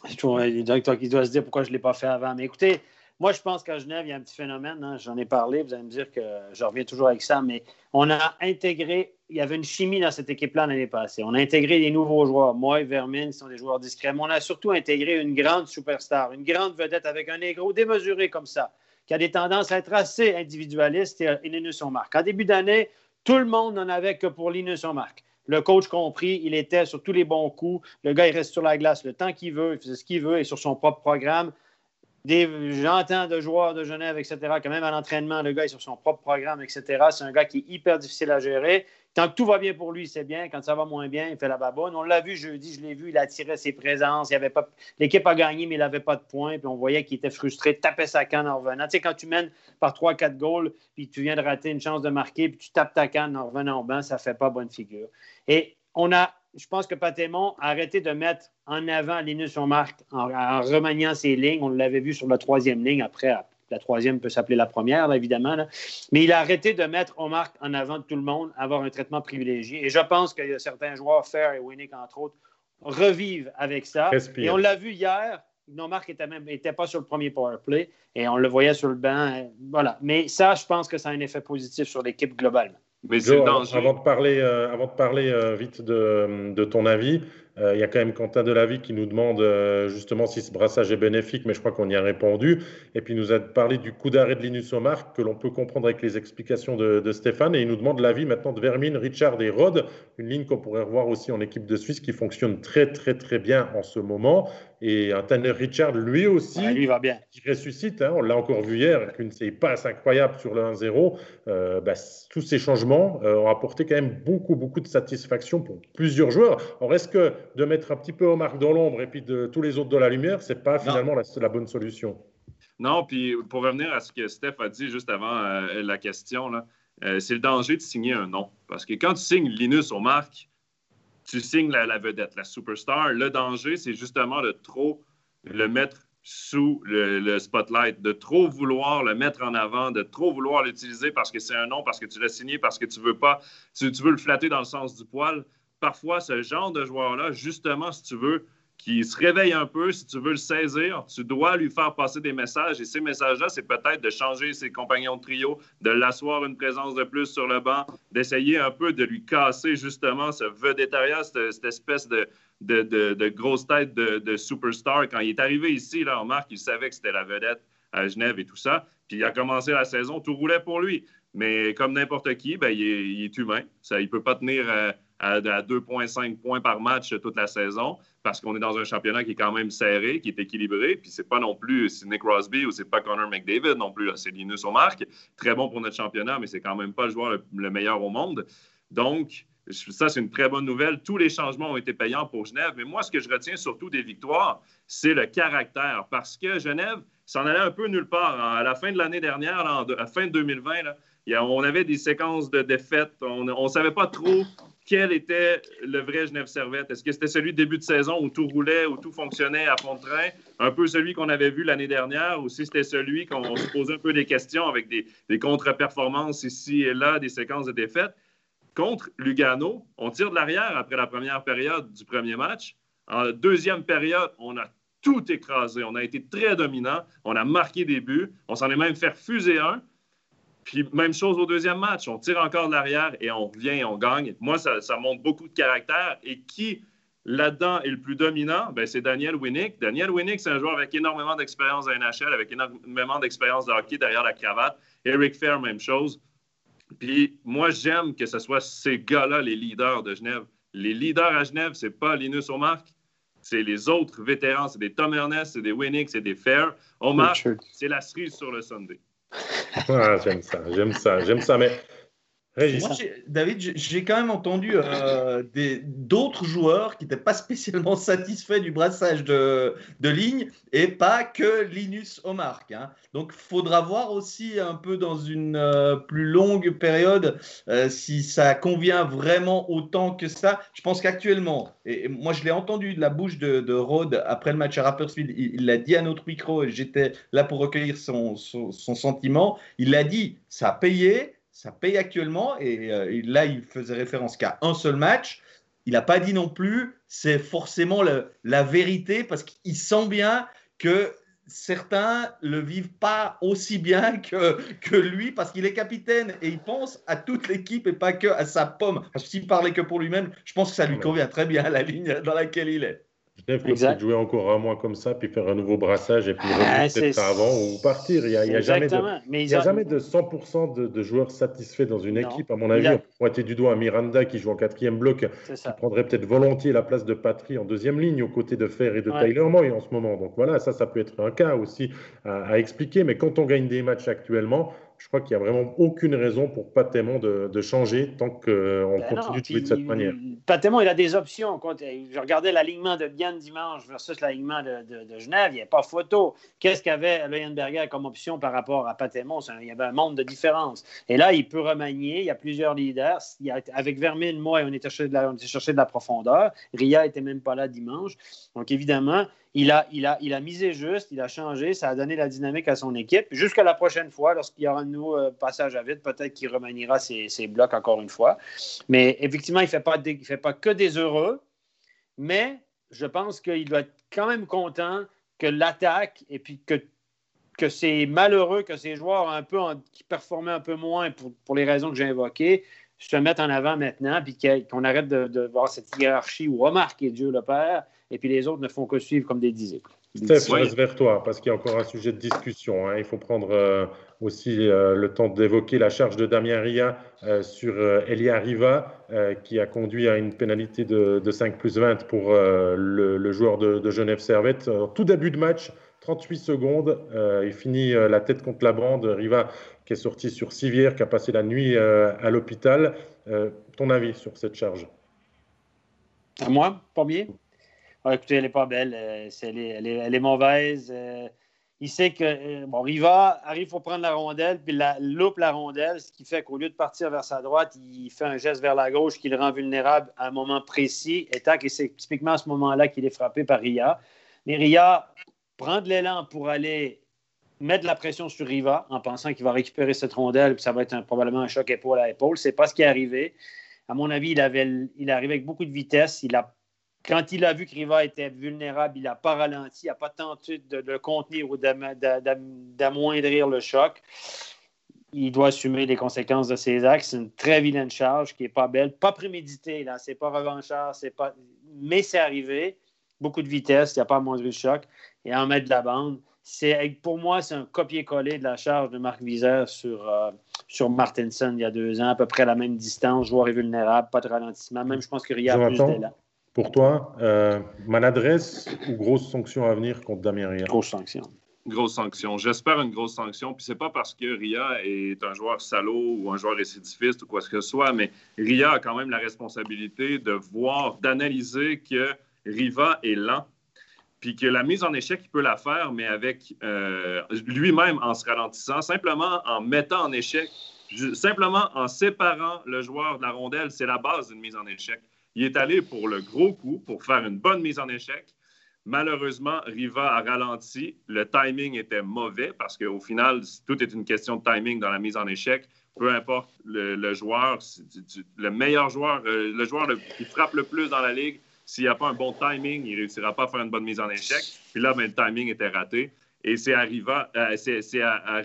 C'est toujours le directeur qui doit se dire pourquoi je ne l'ai pas fait avant. Mais écoutez, moi je pense qu'à Genève, il y a un petit phénomène. Hein. J'en ai parlé, vous allez me dire que je reviens toujours avec ça, mais on a intégré, il y avait une chimie dans cette équipe-là l'année passée. On a intégré des nouveaux joueurs. Moi et Vermin, sont des joueurs discrets. Mais on a surtout intégré une grande superstar, une grande vedette avec un négro démesuré comme ça qui a des tendances à être assez individualiste et Linus marque. En début d'année, tout le monde n'en avait que pour Linus marque. Le coach compris, il était sur tous les bons coups. Le gars, il reste sur la glace le temps qu'il veut, il faisait ce qu'il veut et sur son propre programme. J'entends de joueurs de Genève, etc., quand même à l'entraînement, le gars est sur son propre programme, etc. C'est un gars qui est hyper difficile à gérer. Tant que tout va bien pour lui, c'est bien. Quand ça va moins bien, il fait la baboune. On l'a vu jeudi, je l'ai vu, il a tiré ses présences. L'équipe a gagné, mais il n'avait pas de points. Puis on voyait qu'il était frustré, tapait sa canne en revenant. Tu sais, quand tu mènes par 3-4 goals, puis tu viens de rater une chance de marquer, puis tu tapes ta canne en revenant au banc, ça ne fait pas bonne figure. Et on a, je pense que Patémon a arrêté de mettre en avant Linus on marque en, en remaniant ses lignes. On l'avait vu sur la troisième ligne après la troisième peut s'appeler la première, évidemment. Mais il a arrêté de mettre Omar en avant de tout le monde, avoir un traitement privilégié. Et je pense qu'il y a certains joueurs, Fair et Winnick, entre autres, revivent avec ça. Et on l'a vu hier. Omar n'était même était pas sur le premier power play et on le voyait sur le banc. Voilà. Mais ça, je pense que ça a un effet positif sur l'équipe globalement. Mais avant, de parler, euh, avant de parler euh, vite de, de, ton avis, Euh, il y a quand même Quentin Delavie qui nous demande euh, justement si ce brassage est bénéfique, mais je crois qu'on y a répondu. Et puis il nous a parlé du coup d'arrêt de Linus Omar, que l'on peut comprendre avec les explications de, Stéphane. Et il nous demande l'avis maintenant de Vermin, Richard et Rod, une ligne qu'on pourrait revoir aussi en équipe de Suisse qui fonctionne très très très bien en ce moment. Et un Tanner Richard, lui aussi, lui va bien. qui ressuscite. Hein, on l'a encore vu hier, avec une passe incroyable sur le 1-0. Euh, bah, tous ces changements ont apporté quand même beaucoup beaucoup de satisfaction pour plusieurs joueurs. Alors est-ce que de mettre un petit peu Omar dans l'ombre et puis de tous les autres dans la lumière, c'est pas finalement la, bonne solution? Non, puis pour revenir à ce que Steph a dit juste avant euh, la question, euh, c'est le danger de signer un nom. Parce que quand tu signes Linus au marque, tu signes la, vedette, la superstar. Le danger, c'est justement de trop le mettre sous le, spotlight, de trop vouloir le mettre en avant, de trop vouloir l'utiliser parce que c'est un nom, parce que tu l'as signé, parce que tu veux pas, tu, veux le flatter dans le sens du poil parfois, ce genre de joueur-là, justement, si tu veux, qui se réveille un peu, si tu veux le saisir, tu dois lui faire passer des messages. Et ces messages-là, c'est peut-être de changer ses compagnons de trio, de l'asseoir une présence de plus sur le banc, d'essayer un peu de lui casser justement ce vedettariat, cette, cette espèce de, de, grosse tête de, superstar. Quand il est arrivé ici, là, on marque, il savait que c'était la vedette à Genève et tout ça. Puis il a commencé la saison, tout roulait pour lui. Mais comme n'importe qui, ben, il, est, humain. Il ne peut pas tenir... Euh, à, 2,5 points par match toute la saison parce qu'on est dans un championnat qui est quand même serré, qui est équilibré. Puis c'est pas non plus Nick Crosby ou c'est pas Connor McDavid non plus. C'est Linus Omark. Très bon pour notre championnat, mais c'est quand même pas le joueur le, meilleur au monde. Donc, ça, c'est une très bonne nouvelle. Tous les changements ont été payants pour Genève. Mais moi, ce que je retiens surtout des victoires, c'est le caractère. Parce que Genève s'en allait un peu nulle part. À la fin de l'année dernière, à la fin de 2020, on avait des séquences de défaites. On ne savait pas trop quel était le vrai Genève Servette? Est-ce que c'était celui de début de saison où tout roulait, où tout fonctionnait à fond de train, un peu celui qu'on avait vu l'année dernière, ou si c'était celui qu'on se posait un peu des questions avec des, contre-performances ici et là, des séquences de défaites? Contre Lugano, on tire de l'arrière après la première période du premier match. En deuxième période, on a tout écrasé. On a été très dominant. On a marqué des buts. On s'en est même fait refuser un. Puis même chose au deuxième match, on tire encore de l'arrière et on revient et on gagne. Moi, ça, montre beaucoup de caractère. Et qui, là-dedans, est le plus dominant? Ben, c'est Daniel Winnick. Daniel Winnick, c'est un joueur avec énormément d'expérience à NHL, avec énormément d'expérience de hockey derrière la cravate. Eric Fair, même chose. Puis moi, j'aime que ce soit ces gars-là, les leaders de Genève. Les leaders à Genève, c'est pas Linus Omark, c'est les autres vétérans. C'est des Tom Ernest, c'est des Winnick, c'est des Fair. Omark, c'est la cerise sur le Sunday. Ah, j'aime ça, j'aime ça, j'aime ça. Mais moi, David, j'ai quand même entendu euh, d'autres joueurs qui n'étaient pas spécialement (laughs) satisfaits du brassage de, de ligne et pas que Linus Omark. Hein. Donc, il faudra voir aussi un peu dans une euh, plus longue période euh, si ça convient vraiment autant que ça. Je pense qu'actuellement, et, moi je l'ai entendu de la bouche de, de Rode après le match à Rapperswil, il l'a dit à notre micro et j'étais là pour recueillir son, son, son sentiment. Il l'a dit, ça a payé ça paye actuellement. Euh, et, là, il faisait référence qu'à un seul match. Il n'a pas dit non plus, c'est forcément la vérité parce qu'il sent bien que certains le vivent pas aussi bien que, que lui parce qu'il est capitaine et il pense à toute l'équipe et pas que à sa pomme. Parce que s'il parlait que pour lui-même, je pense que ça lui convient très bien la ligne dans laquelle il est. Genève peut jouer encore un mois comme ça, puis faire un nouveau brassage et puis ah, revenir avant ou partir. Il n'y a, y a jamais de, il a jamais de 100% de, joueurs satisfaits dans une équipe. À mon avis, on pourrait pointer du doigt à Miranda qui joue en quatrième bloc, qui prendrait peut-être volontiers la place de Patry en deuxième ligne aux côtés de Fer et de Tyler Moy en ce moment. Donc voilà, ça, ça peut être un cas aussi à expliquer. Mais quand on gagne des matchs actuellement, je crois qu'il n'y a vraiment aucune raison pour Patémon de, de changer tant qu'on ben continue de jouer de cette manière. Patémon, il a des options. Je regardais l'alignement de Diane dimanche versus l'alignement de, de, Genève. Il n'y a pas photo. Qu'est-ce qu'avait Leuenberger comme option par rapport à Patémon? Il y avait un monde de différence. Et là, il peut remanier. Il y a plusieurs leaders. Il avec Vermine, moi, on était, chercher de la, on était chercher de la profondeur. Ria n'était même pas là dimanche. Donc, évidemment, il a, il, a, misé juste, il a changé, ça a donné la dynamique à son équipe. Jusqu'à la prochaine fois, lorsqu'il y aura un nouveau euh, passage à vide, peut-être qu'il remaniera ses, blocs encore une fois. Mais effectivement, il ne fait, pas que des heureux, mais je pense qu'il doit être quand même content que l'attaque et puis que, que c'est malheureux que ces joueurs un peu qui performaient un peu moins pour, pour les raisons que j'ai évoquées se mettre en avant maintenant, puis qu'on arrête de, voir cette hiérarchie où remarque Dieu le Père, et puis les autres ne font que suivre comme des disciples. Steph, je reste vers toi parce qu'il y a encore un sujet de discussion. Hein. Il faut prendre euh, aussi euh, le temps d'évoquer la charge de Damien Ria euh, sur Elia Riva qui a conduit à une pénalité de, 5 plus 20 pour le, joueur de, Genève Servette. tout début de match, 38 secondes, il finit la tête contre la bande. Riva qui est sorti sur civière, qui a passé la nuit à l'hôpital. ton avis sur cette charge? À moi, premier ah, écoutez, elle n'est pas belle. Euh, elle, est, mauvaise. Euh, il sait que, euh, bon, Riva arrive pour prendre la rondelle, puis la, loupe la rondelle, ce qui fait qu'au lieu de partir vers sa droite, il fait un geste vers la gauche qui le rend vulnérable à un moment précis. Et et c'est typiquement à ce moment-là qu'il est frappé par Ria. Mais Ria prend de l'élan pour aller mettre la pression sur Riva en pensant qu'il va récupérer cette rondelle, puis ça va être probablement un choc épaule à épaule. C'est pas ce qui est arrivé. À mon avis, il, avait, il arrivé avec beaucoup de vitesse. Il a quand il a vu que Riva était vulnérable, il n'a pas ralenti, il n'a pas tenté de le contenir ou d'amoindrir le choc. Il doit assumer les conséquences de ses actes. C'est une très vilaine charge qui n'est pas belle, pas préméditée. Là, c'est pas revanchard, pas. Mais c'est arrivé. Beaucoup de vitesse, il n'y a pas à moindre le choc et en mettre de la bande. Pour moi, c'est un copier-coller de la charge de Marc Vizère sur, euh, sur Martinson il y a deux ans, à peu près à la même distance, joueur est vulnérable, pas de ralentissement. Même, je pense que Ria a plus d'élan. Pour toi, euh, maladresse ou grosse sanction à venir contre Damien Ria? Grosse sanction. Grosse sanction. J'espère une grosse sanction. Puis c'est pas parce que Ria est un joueur salaud ou un joueur récidiviste ou quoi que ce soit, mais Ria a quand même la responsabilité de voir, d'analyser que Riva est lent, puis que la mise en échec, il peut la faire, mais avec euh, lui-même en se ralentissant, simplement en mettant en échec, simplement en séparant le joueur de la rondelle, c'est la base d'une mise en échec. Il est allé pour le gros coup, pour faire une bonne mise en échec. Malheureusement, Riva a ralenti. Le timing était mauvais parce qu'au final, tout est une question de timing dans la mise en échec. Peu importe le, joueur, le meilleur joueur, euh, le joueur qui frappe le plus dans la ligue, s'il n'y a pas un bon timing, il ne réussira pas à faire une bonne mise en échec. Puis là, ben, le timing était raté. Et c'est euh, à, à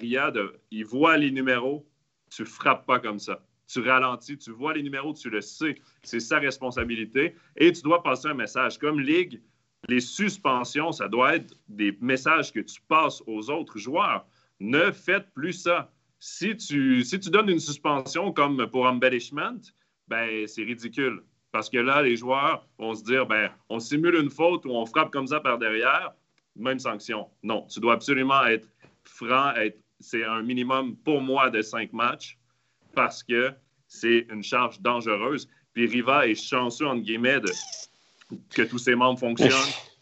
il voit les numéros, tu frappes pas comme ça tu ralentis, tu vois les numéros, tu le sais. C'est sa responsabilité. Et tu dois passer un message. Comme Ligue, les suspensions, ça doit être des messages que tu passes aux autres joueurs. Ne faites plus ça. Si tu, si tu donnes une suspension comme pour embellishment, ben, c'est ridicule. Parce que là, les joueurs vont se dire, ben, on simule une faute ou on frappe comme ça par derrière, même sanction. Non, tu dois absolument être franc. c'est un minimum pour moi de cinq matchs parce que c'est une charge dangereuse. Puis Riva est chanceux, entre guillemets, que tous ses membres fonctionnent,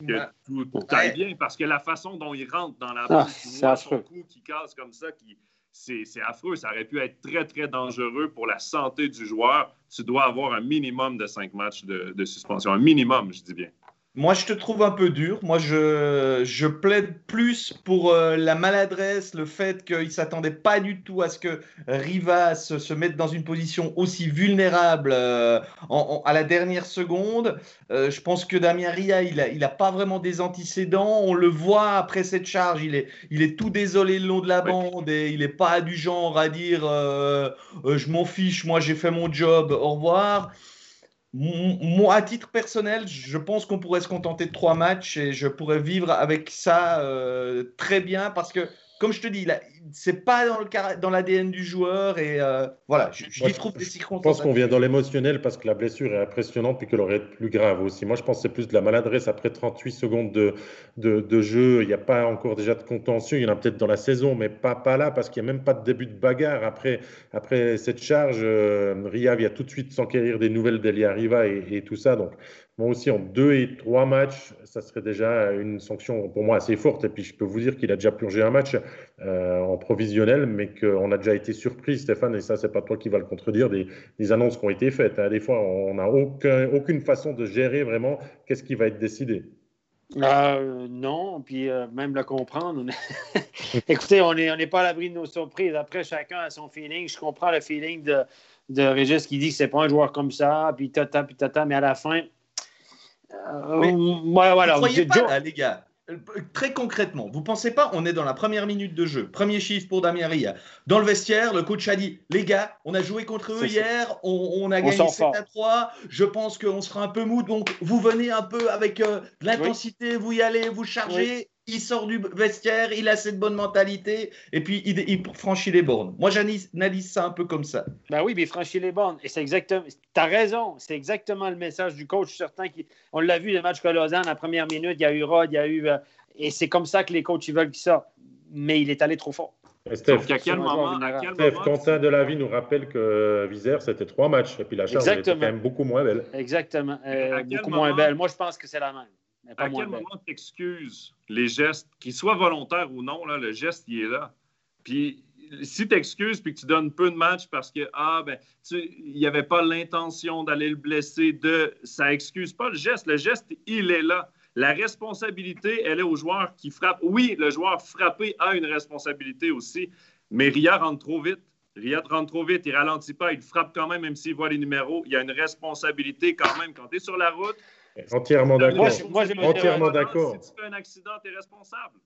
que tout, aille bien, parce que la façon dont il rentre dans la ah, bande, son cou qui casse comme ça, qui, c'est, affreux. Ça aurait pu être très, très dangereux pour la santé du joueur. Tu dois avoir un minimum de cinq matchs de suspension. Un minimum, je dis bien. Moi, je te trouve un peu dur. Moi, je, je plaide plus pour euh, la maladresse, le fait qu'il ne s'attendait pas du tout à ce que Rivas se mette dans une position aussi vulnérable euh, à la dernière seconde. Euh, je pense que Damien Ria, il n'a il a pas vraiment des antécédents. On le voit après cette charge, il est, il est tout désolé le long de la bande et il n'est pas du genre à dire je m'en fiche, moi j'ai fait mon job, au revoir. Moi, à titre personnel, je pense qu'on pourrait se contenter de trois matchs et je pourrais vivre avec ça euh, très bien parce que comme je te dis, c'est pas dans, le, dans l'ADN du joueur et euh, voilà, je, trouve des circonstances. Je pense qu'on vient dans l'émotionnel parce que la blessure est impressionnante et qu'elle aurait été plus grave aussi. Moi, je pense que c'est plus de la maladresse après 38 secondes de, de, jeu. Il n'y a pas encore déjà de contention. Il y en a peut-être dans la saison, mais pas, pas là parce qu'il n'y a même pas de début de bagarre. Après, après cette charge, euh, Ria vient tout de suite s'enquérir des nouvelles d'Elia Riva et, et tout ça. Donc, moi aussi, en deux et trois matchs, ça serait déjà une sanction pour moi assez forte. Et puis, je peux vous dire qu'il a déjà purgé un match euh, en provisionnel, mais qu'on a déjà été surpris, Stéphane, et ça, c'est pas toi qui vas le contredire, des, annonces qui ont été faites. Hein. Des fois, on n'a aucune façon de gérer vraiment qu'est-ce qui va être décidé. Euh, non, puis euh, même le comprendre. (laughs) Écoutez, on n'est pas à l'abri de nos surprises. Après, chacun a son feeling. Je comprends le feeling de, de Régis qui dit que c'est pas un joueur comme ça, puis tata, puis tata, mais à la fin, euh, voilà. Vous croyez pas, les gars, euh, très concrètement, vous pensez pas, on est dans la première minute de jeu, premier chiffre pour Damien Ria. Dans le vestiaire, le coach a dit les gars, on a joué contre eux hier, on, a gagné 7 à 3. Je pense qu'on sera un peu mou, donc vous venez un peu avec euh, de l'intensité, vous y allez, vous chargez il sort du vestiaire, il a cette bonne mentalité, et puis il, franchit les bornes. Moi, j'analyse ça un peu comme ça. Ben oui, mais il franchit les bornes. Et c'est exactement. Tu as raison. C'est exactement le message du coach. Certain qui, on l'a vu, le match que Lausanne, la première minute, il y a eu Rod, il y a eu. Euh, et c'est comme ça que les coachs ils veulent qu'il sorte. Mais il est allé trop fort. Steph, à quel moment, à quel Steph Quentin Delavie nous rappelle que Visère, c'était trois matchs. Et puis la charge était quand même beaucoup moins belle. Exactement. Euh, beaucoup moins belle. Moi, je pense que c'est la même à quel moment tu excuses les gestes, qu'ils soient volontaires ou non, là, le geste, il est là. Puis si tu excuses puis que tu donnes peu de matchs parce que ah ben il n'y avait pas l'intention d'aller le blesser, de ça excuse pas le geste. Le geste, il est là. La responsabilité, elle est au joueur qui frappe. Oui, le joueur frappé a une responsabilité aussi, mais Ria rentre trop vite. Ria rentre trop vite, il ralentit pas, il frappe quand même, même s'il voit les numéros. Il y a une responsabilité quand même quand tu es sur la route. Entièrement d'accord. Moi, Entièrement d'accord. Si tu fais un accident, tu es responsable.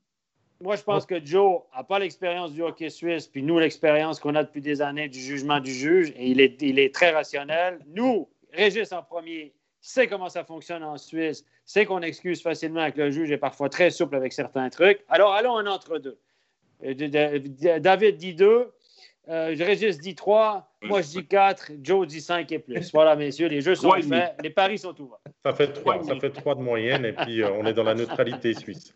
Moi, je pense que Joe n'a pas l'expérience du hockey suisse, puis nous, l'expérience qu'on a depuis des années du jugement du juge, et il est, il est très rationnel. Nous, Régis en premier, sait comment ça fonctionne en Suisse, sait qu'on excuse facilement avec le juge et parfois très souple avec certains trucs. Alors, allons en entre-deux. Euh, David dit deux, euh, Régis dit 3, moi je dis 4, Joe dit 5 et plus. Voilà, messieurs, les jeux sont faits, les paris sont ouverts. Ça fait 3, ça fait 3 de moyenne et puis euh, on est dans la neutralité suisse.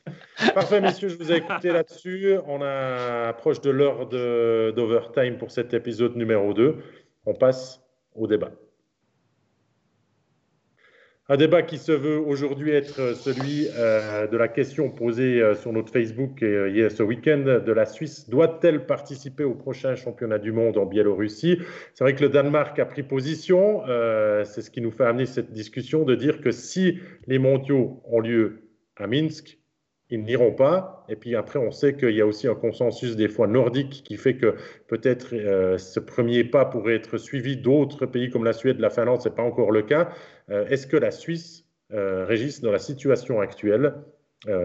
Parfait, messieurs, je vous ai écouté là-dessus. On approche de l'heure d'overtime pour cet épisode numéro 2. On passe au débat. Un débat qui se veut aujourd'hui être celui euh, de la question posée euh, sur notre Facebook euh, hier ce week-end de la Suisse. Doit-elle participer au prochain championnat du monde en Biélorussie? C'est vrai que le Danemark a pris position. C'est ce qui nous fait amener cette discussion de dire que si les mondiaux ont lieu à Minsk, ils n'iront pas. Et puis après, on sait qu'il y a aussi un consensus des fois nordique qui fait que peut-être euh, ce premier pas pourrait être suivi d'autres pays comme la Suède, la Finlande, ce n'est pas encore le cas. Euh, est-ce que la Suisse, euh, Régis, dans la situation actuelle,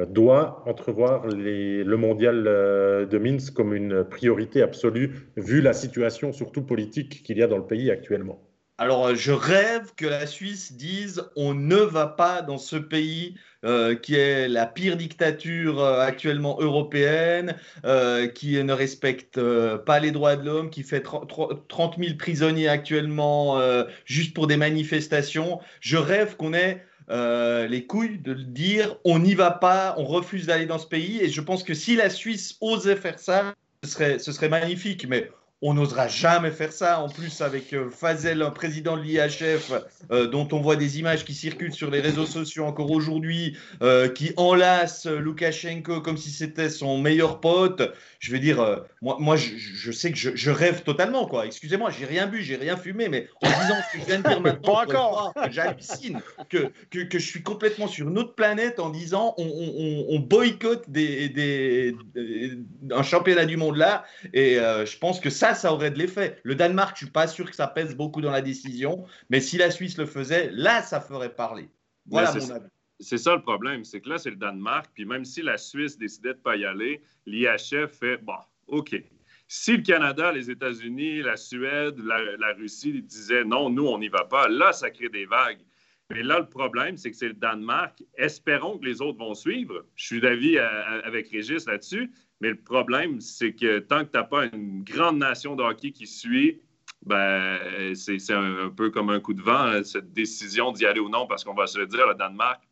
doit entrevoir le mondial de Minsk comme une priorité absolue, vu la situation surtout politique qu'il y a dans le pays actuellement? Alors, je rêve que la Suisse dise on ne va pas dans ce pays euh, qui est la pire dictature euh, actuellement européenne, euh, qui ne respecte pas les droits de l'homme, qui fait 30 000 prisonniers actuellement juste pour des manifestations. Je rêve qu'on ait les couilles de dire on n'y va pas, on refuse d'aller dans ce pays. Et je pense que si la Suisse osait faire ça, ce serait, ce serait magnifique. Mais on n'osera jamais faire ça. En plus, avec euh, Fazel, un président de l'IHF, euh, dont on voit des images qui circulent sur les réseaux sociaux encore aujourd'hui, euh, qui enlace Loukachenko comme si c'était son meilleur pote. Je veux dire, moi, moi je, sais que je, rêve totalement, quoi. Excusez-moi, j'ai rien bu, j'ai rien fumé, mais en disant ce que je viens de dire (laughs) maintenant, encore. j'hallucine, que, que, je suis complètement sur une autre planète en disant on, boycotte des, des, un championnat du monde là. Et je pense que ça, ça, aurait de l'effet. Le Danemark, je suis pas sûr que ça pèse beaucoup dans la décision, mais si la Suisse le faisait, là, ça ferait parler. Voilà mon avis. C'est ça le problème, c'est que là, c'est le Danemark, puis même si la Suisse décidait de ne pas y aller, l'IHF fait, bon, OK. Si le Canada, les États-Unis, la Suède, la, Russie disaient non, nous, on n'y va pas, là, ça crée des vagues. Mais là, le problème, c'est que c'est le Danemark. Espérons que les autres vont suivre. Je suis d'avis avec Régis là-dessus. Mais le problème, c'est que tant que tu n'as pas une grande nation de hockey qui suit, ben, c'est un, peu comme un coup de vent, hein, cette décision d'y aller ou non, parce qu'on va se le dire, le Danemark,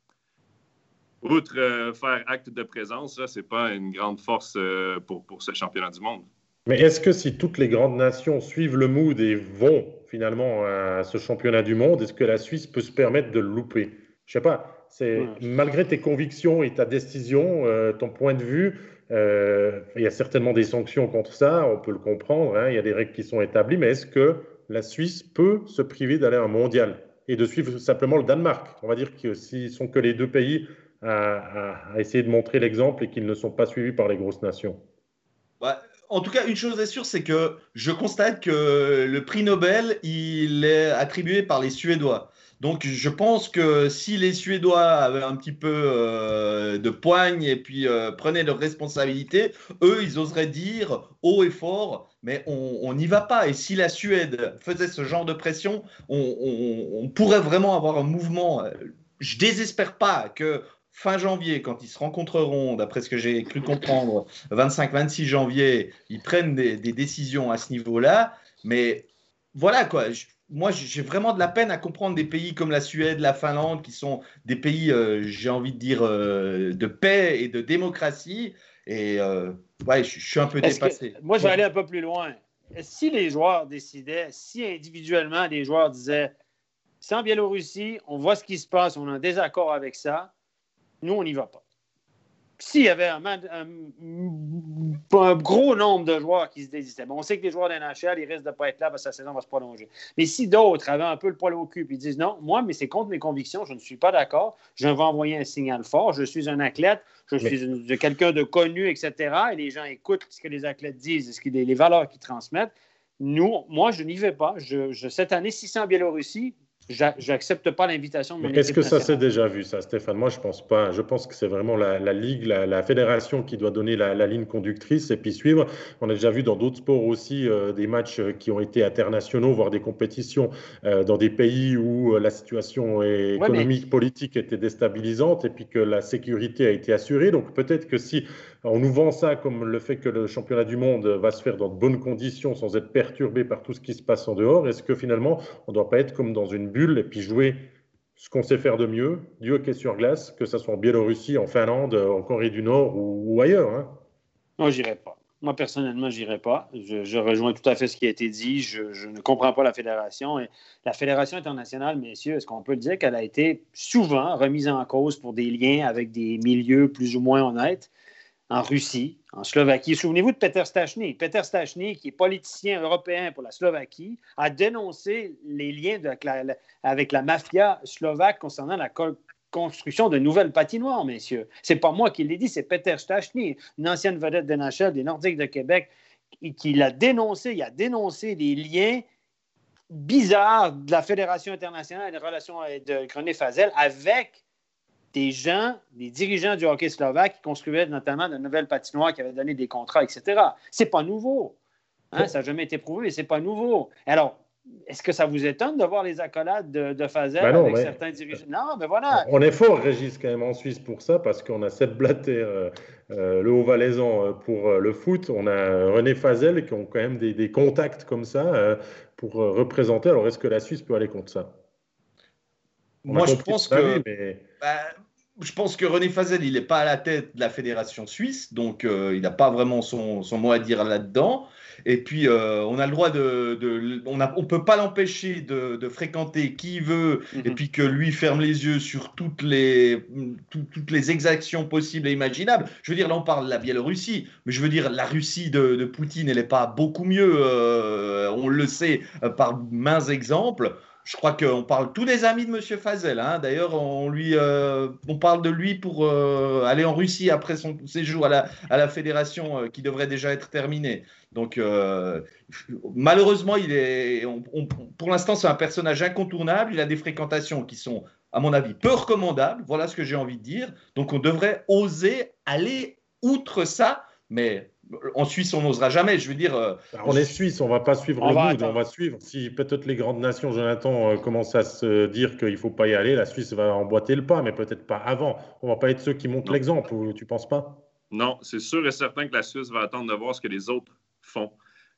outre euh, faire acte de présence, ce n'est pas une grande force euh, pour, pour ce championnat du monde. Mais est-ce que si toutes les grandes nations suivent le mood et vont finalement à ce championnat du monde, est-ce que la Suisse peut se permettre de le louper? Je ne sais pas. C'est malgré tes convictions et ta décision, euh, ton point de vue, euh, il y a certainement des sanctions contre ça, on peut le comprendre, hein, il y a des règles qui sont établies, mais est-ce que la Suisse peut se priver d'aller à un mondial et de suivre simplement le Danemark? On va dire que s'ils sont que les deux pays à, essayer de montrer l'exemple et qu'ils ne sont pas suivis par les grosses nations. en tout cas, une chose est sûre, c'est que je constate que le prix Nobel, il est attribué par les Suédois. Donc je pense que si les Suédois avaient un petit peu euh, de poigne et puis euh, prenaient leurs responsabilités, eux, ils oseraient dire haut et fort, mais on n'y va pas. Et si la Suède faisait ce genre de pression, on, pourrait vraiment avoir un mouvement. Je désespère pas que fin janvier, quand ils se rencontreront, d'après ce que j'ai cru comprendre, 25-26 janvier, ils prennent des, des décisions à ce niveau-là. Mais voilà quoi moi, j'ai vraiment de la peine à comprendre des pays comme la Suède, la Finlande, qui sont des pays, euh, j'ai envie de dire, euh, de paix et de démocratie. Et euh, ouais, je, suis un peu dépassé. moi, je vais aller un peu plus loin. Si les joueurs décidaient, si individuellement les joueurs disaient, sans Biélorussie, on voit ce qui se passe, on a un désaccord avec ça, nous, on n'y va pas s'il y avait un, gros nombre de joueurs qui se désistaient, bon, on sait que les joueurs de NHL, ils risquent de ne pas être là parce que la saison va se prolonger. Mais si d'autres avaient un peu le poil au cul et disent non, moi, mais c'est contre mes convictions, je ne suis pas d'accord, je vais envoyer un signal fort, je suis un athlète, je suis quelqu'un de connu, etc. Et les gens écoutent ce que les athlètes disent, ce que les, les valeurs qu'ils transmettent. Nous, moi, je n'y vais pas. Je, cette année, si c'est en Biélorussie, j'accepte pas l'invitation Est-ce que ça s'est déjà vu, ça, Stéphane? Moi, je pense pas. Je pense que c'est vraiment la, Ligue, la, fédération qui doit donner la, ligne conductrice et puis suivre. On a déjà vu dans d'autres sports aussi euh, des matchs qui ont été internationaux, voire des compétitions euh, dans des pays où euh, la situation économique, politique était déstabilisante et puis que la sécurité a été assurée. Donc peut-être que si on nous vend ça comme le fait que le championnat du monde va se faire dans de bonnes conditions sans être perturbé par tout ce qui se passe en dehors. Est-ce que finalement, on ne doit pas être comme dans une bulle et puis jouer ce qu'on sait faire de mieux, du hockey sur glace, que ce soit en Biélorussie, en Finlande, en Corée du Nord ou, ailleurs hein? Non, j'irai pas. Moi, personnellement, je n'irai pas. Je, rejoins tout à fait ce qui a été dit. Je, ne comprends pas la fédération. Et la fédération internationale, messieurs, est-ce qu'on peut dire qu'elle a été souvent remise en cause pour des liens avec des milieux plus ou moins honnêtes? En Russie, en Slovaquie. Souvenez-vous de Peter Stachny. Peter Stachny, qui est politicien européen pour la Slovaquie, a dénoncé les liens avec la mafia slovaque concernant la construction de nouvelles patinoires, messieurs. C'est pas moi qui l'ai dit, c'est Peter Stachny, une ancienne vedette de NHL des Nordiques de Québec, qui l'a dénoncé. Il a dénoncé des liens bizarres de la Fédération internationale des relations de René Fazel avec des gens, des dirigeants du hockey slovaque qui construisaient notamment de nouvelles patinoires qui avaient donné des contrats, etc. C'est pas nouveau. Hein? Ça n'a jamais été prouvé, mais c'est pas nouveau. Alors, est-ce que ça vous étonne de voir les accolades de, de Fazel ben avec certains dirigeants? Non, mais voilà. On est fort, Régis, quand même en Suisse pour ça, parce qu'on a Seth Blatter, euh, euh, le Haut-Valaisan, euh, pour le foot. On a René Fazel qui ont quand même des, contacts comme ça pour représenter. Alors, est-ce que la Suisse peut aller contre ça? Moi, je pense que. Bah, je pense que René Fazel, il n'est pas à la tête de la fédération suisse, donc euh, il n'a pas vraiment son, mot à dire là-dedans. Et puis, euh, on a le droit de. on ne on peut pas l'empêcher de, fréquenter qui veut, et mhm. puis que lui ferme les yeux sur toutes les, toutes les exactions possibles et imaginables. Je veux dire, là, on parle de la Biélorussie, mais je veux dire, la Russie de, Poutine, elle n'est pas beaucoup mieux. Euh, on le sait par mains exemples je crois qu'on parle tous des amis de Monsieur Fazel. Hein. D'ailleurs, on lui, euh, on parle de lui pour euh, aller en Russie après son séjour à la, à la fédération euh, qui devrait déjà être terminé. Donc, malheureusement, il est, pour l'instant, c'est un personnage incontournable. Il a des fréquentations qui sont, à mon avis, peu recommandables. Voilà ce que j'ai envie de dire. Donc, on devrait oser aller outre ça, mais en Suisse, on n'osera jamais. Je veux dire. Euh, bah, on est Suisse, on ne va pas suivre le mood, on va suivre. Si peut-être les grandes nations, Jonathan, euh, commencent à se dire qu'il ne faut pas y aller, la Suisse va emboîter le pas, mais peut-être pas avant. On ne va pas être ceux qui montrent l'exemple, tu ne penses pas? Non, c'est sûr et certain que la Suisse va attendre de voir ce que les autres font.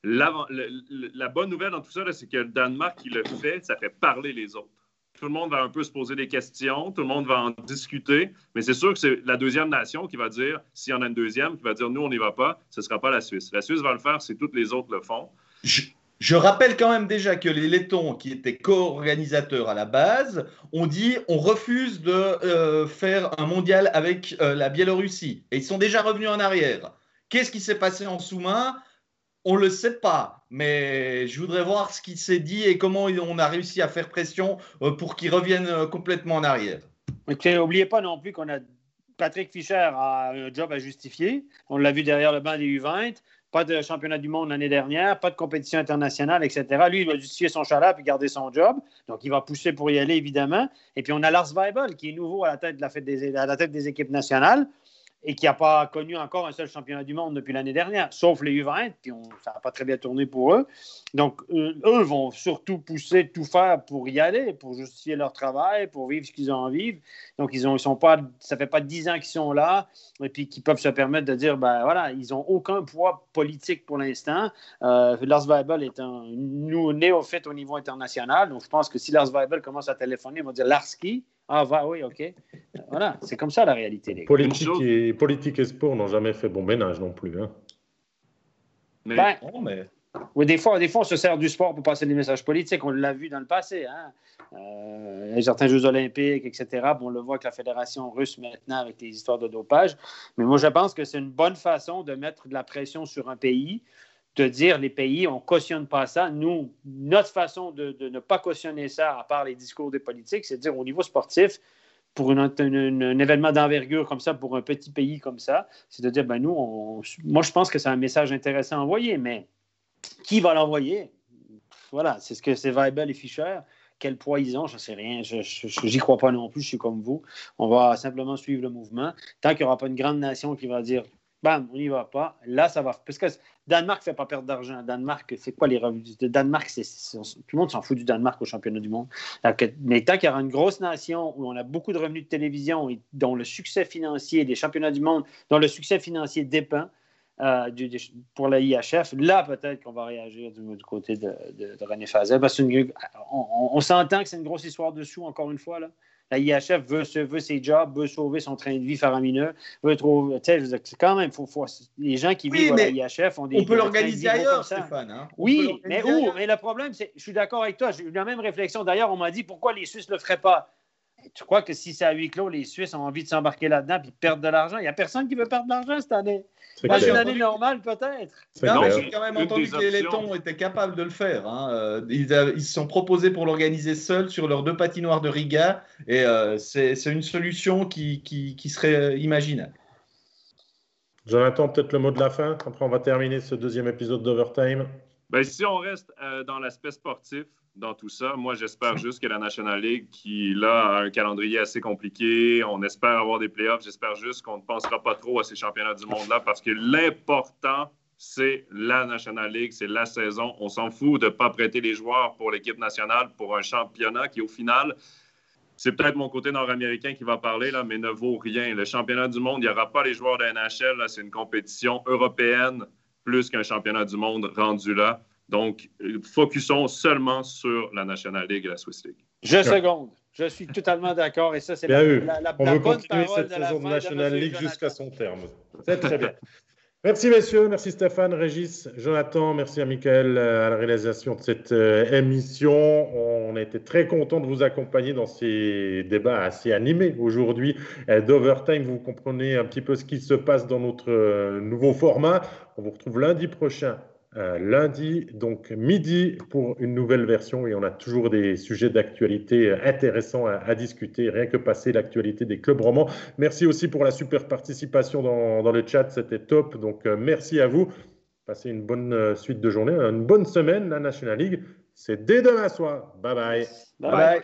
La, la bonne nouvelle dans tout ça, c'est que le Danemark qui le fait, ça fait parler les autres tout le monde va un peu se poser des questions, tout le monde va en discuter, mais c'est sûr que c'est la deuxième nation qui va dire, s'il y en a une deuxième, qui va dire, nous, on n'y va pas, ce ne sera pas la Suisse. La Suisse va le faire si toutes les autres le font. Je, rappelle quand même déjà que les Lettons, qui étaient co-organisateurs à la base, ont dit, on refuse de euh, faire un mondial avec euh, la Biélorussie. Et ils sont déjà revenus en arrière. Qu'est-ce qui s'est passé en sous-main? On le sait pas, mais je voudrais voir ce qui s'est dit et comment on a réussi à faire pression euh, pour qu'ils reviennent euh, complètement en arrière. N'oubliez pas non plus qu'on a Patrick Fischer a un job à justifier. On l'a vu derrière le banc des U20. pas de championnat du monde l'année dernière, pas de compétition internationale, etc. Lui, il va justifier son chalat puis garder son job. Donc, il va pousser pour y aller, évidemment. Et puis, on a Lars Weibel, qui est nouveau à la tête, de la à la tête des équipes nationales et qui n'a pas connu encore un seul championnat du monde depuis l'année dernière, sauf les U20, puis ça n'a pas très bien tourné pour eux. Donc, eux, vont surtout pousser, tout faire pour y aller, pour justifier leur travail, pour vivre ce qu'ils ont vivre. Donc, ils ont, sont pas, ça ne fait pas dix ans qu'ils sont là, et puis qu'ils peuvent se permettre de dire, ben voilà, ils n'ont aucun poids politique pour l'instant. Euh, Lars Weibel est un néophyte au niveau international, donc je pense que si Lars Weibel commence à téléphoner, ils vont dire Larski. Ah, va, oui, OK. Voilà, c'est comme ça la réalité. Les politique, et, politique et sport n'ont jamais fait bon ménage non plus. Hein. Mais, ben, mais... Oui, des fois, des fois, on se sert du sport pour passer des messages politiques. On l'a vu dans le passé. Hein? Euh, certains Jeux olympiques, etc. Bon, on le voit avec la Fédération russe maintenant avec les histoires de dopage. Mais moi, je pense que c'est une bonne façon de mettre de la pression sur un pays de dire les pays, on cautionne pas ça. Nous, notre façon de, ne pas cautionner ça, à part les discours des politiques, c'est de dire au niveau sportif, pour un événement d'envergure comme ça, pour un petit pays comme ça, c'est de dire, ben nous, moi je pense que c'est un message intéressant à envoyer, mais qui va l'envoyer? Voilà, c'est ce que c'est Weibel et Fischer. Quel poids ils ont, je ne sais rien. Je n'y crois pas non plus, je suis comme vous. On va simplement suivre le mouvement. Tant qu'il n'y aura pas une grande nation qui va dire bam, on n'y va pas. Là, ça va. Parce que Danemark ne fait pas perdre d'argent. Danemark, c'est quoi les revenus de Danemark? tout le monde s'en fout du Danemark au championnat du monde. Mais tant qu'il y aura une grosse nation où on a beaucoup de revenus de télévision et dont le succès financier des championnats du monde, dont le succès financier dépend euh, pour la IHF, là, peut-être qu'on va réagir du, côté de, René Fazel. Parce qu'on on, s'entend que c'est une grosse histoire de sous, encore une fois. Là. La IHF veut, veut ses jobs, veut sauver son train de vie faramineux, veut trouver. C'est quand même, faut, faut, les gens qui vivent à la IHF ont des. On peut l'organiser ailleurs, Stéphane. Hein? Oui, mais où? Mais le problème, c'est. Je suis d'accord avec toi. J'ai eu la même réflexion. D'ailleurs, on m'a dit pourquoi les Suisses ne le feraient pas? Tu crois que si c'est à huis clos, les Suisses ont envie de s'embarquer là-dedans et perdre de l'argent? Il n'y a personne qui veut perdre de l'argent cette année. Dans une année normale, peut-être. j'ai quand même entendu que les Lettons étaient capables de le faire. Hein. Euh, ils, se sont proposés pour l'organiser seuls sur leurs deux patinoires de Riga. Et euh, c'est une solution qui, qui, serait euh, imaginable. Jonathan, peut-être le mot de la fin? Après, on va terminer ce deuxième épisode d'Overtime. Ben, si on reste dans l'aspect sportif, dans tout ça. Moi, j'espère (laughs) juste que la National League, qui là a un calendrier assez compliqué, on espère avoir des playoffs. J'espère juste qu'on ne pensera pas trop à ces championnats du monde-là parce que l'important, c'est la National League, c'est la saison. On s'en fout de ne pas prêter les joueurs pour l'équipe nationale pour un championnat qui, au final, c'est peut-être mon côté nord-américain qui va parler, là, mais ne vaut rien. Le championnat du monde, il n'y aura pas les joueurs de NHL. C'est une compétition européenne plus qu'un championnat du monde rendu là. Donc, focusons seulement sur la National League et la Swiss League. Je seconde. Je suis totalement d'accord. Et ça, c'est la, la, la, On veut continuer cette saison de National League jusqu'à son terme. C'est très bien. Merci messieurs, merci Stéphane, Régis, Jonathan, merci à Michael euh, à la réalisation de cette euh, émission. On a été très content de vous accompagner dans ces débats assez animés aujourd'hui euh, d'Overtime. Vous comprenez un petit peu ce qui se passe dans notre nouveau format. On vous retrouve lundi prochain euh, lundi, donc midi, pour une nouvelle version. Et on a toujours des sujets d'actualité intéressants à, discuter, rien que passer l'actualité des clubs romans. Merci aussi pour la super participation dans, le chat, c'était top. Donc euh, merci à vous. Passez une bonne euh, suite de journée, une bonne semaine, la National League. C'est dès demain soir. bye. bye, bye.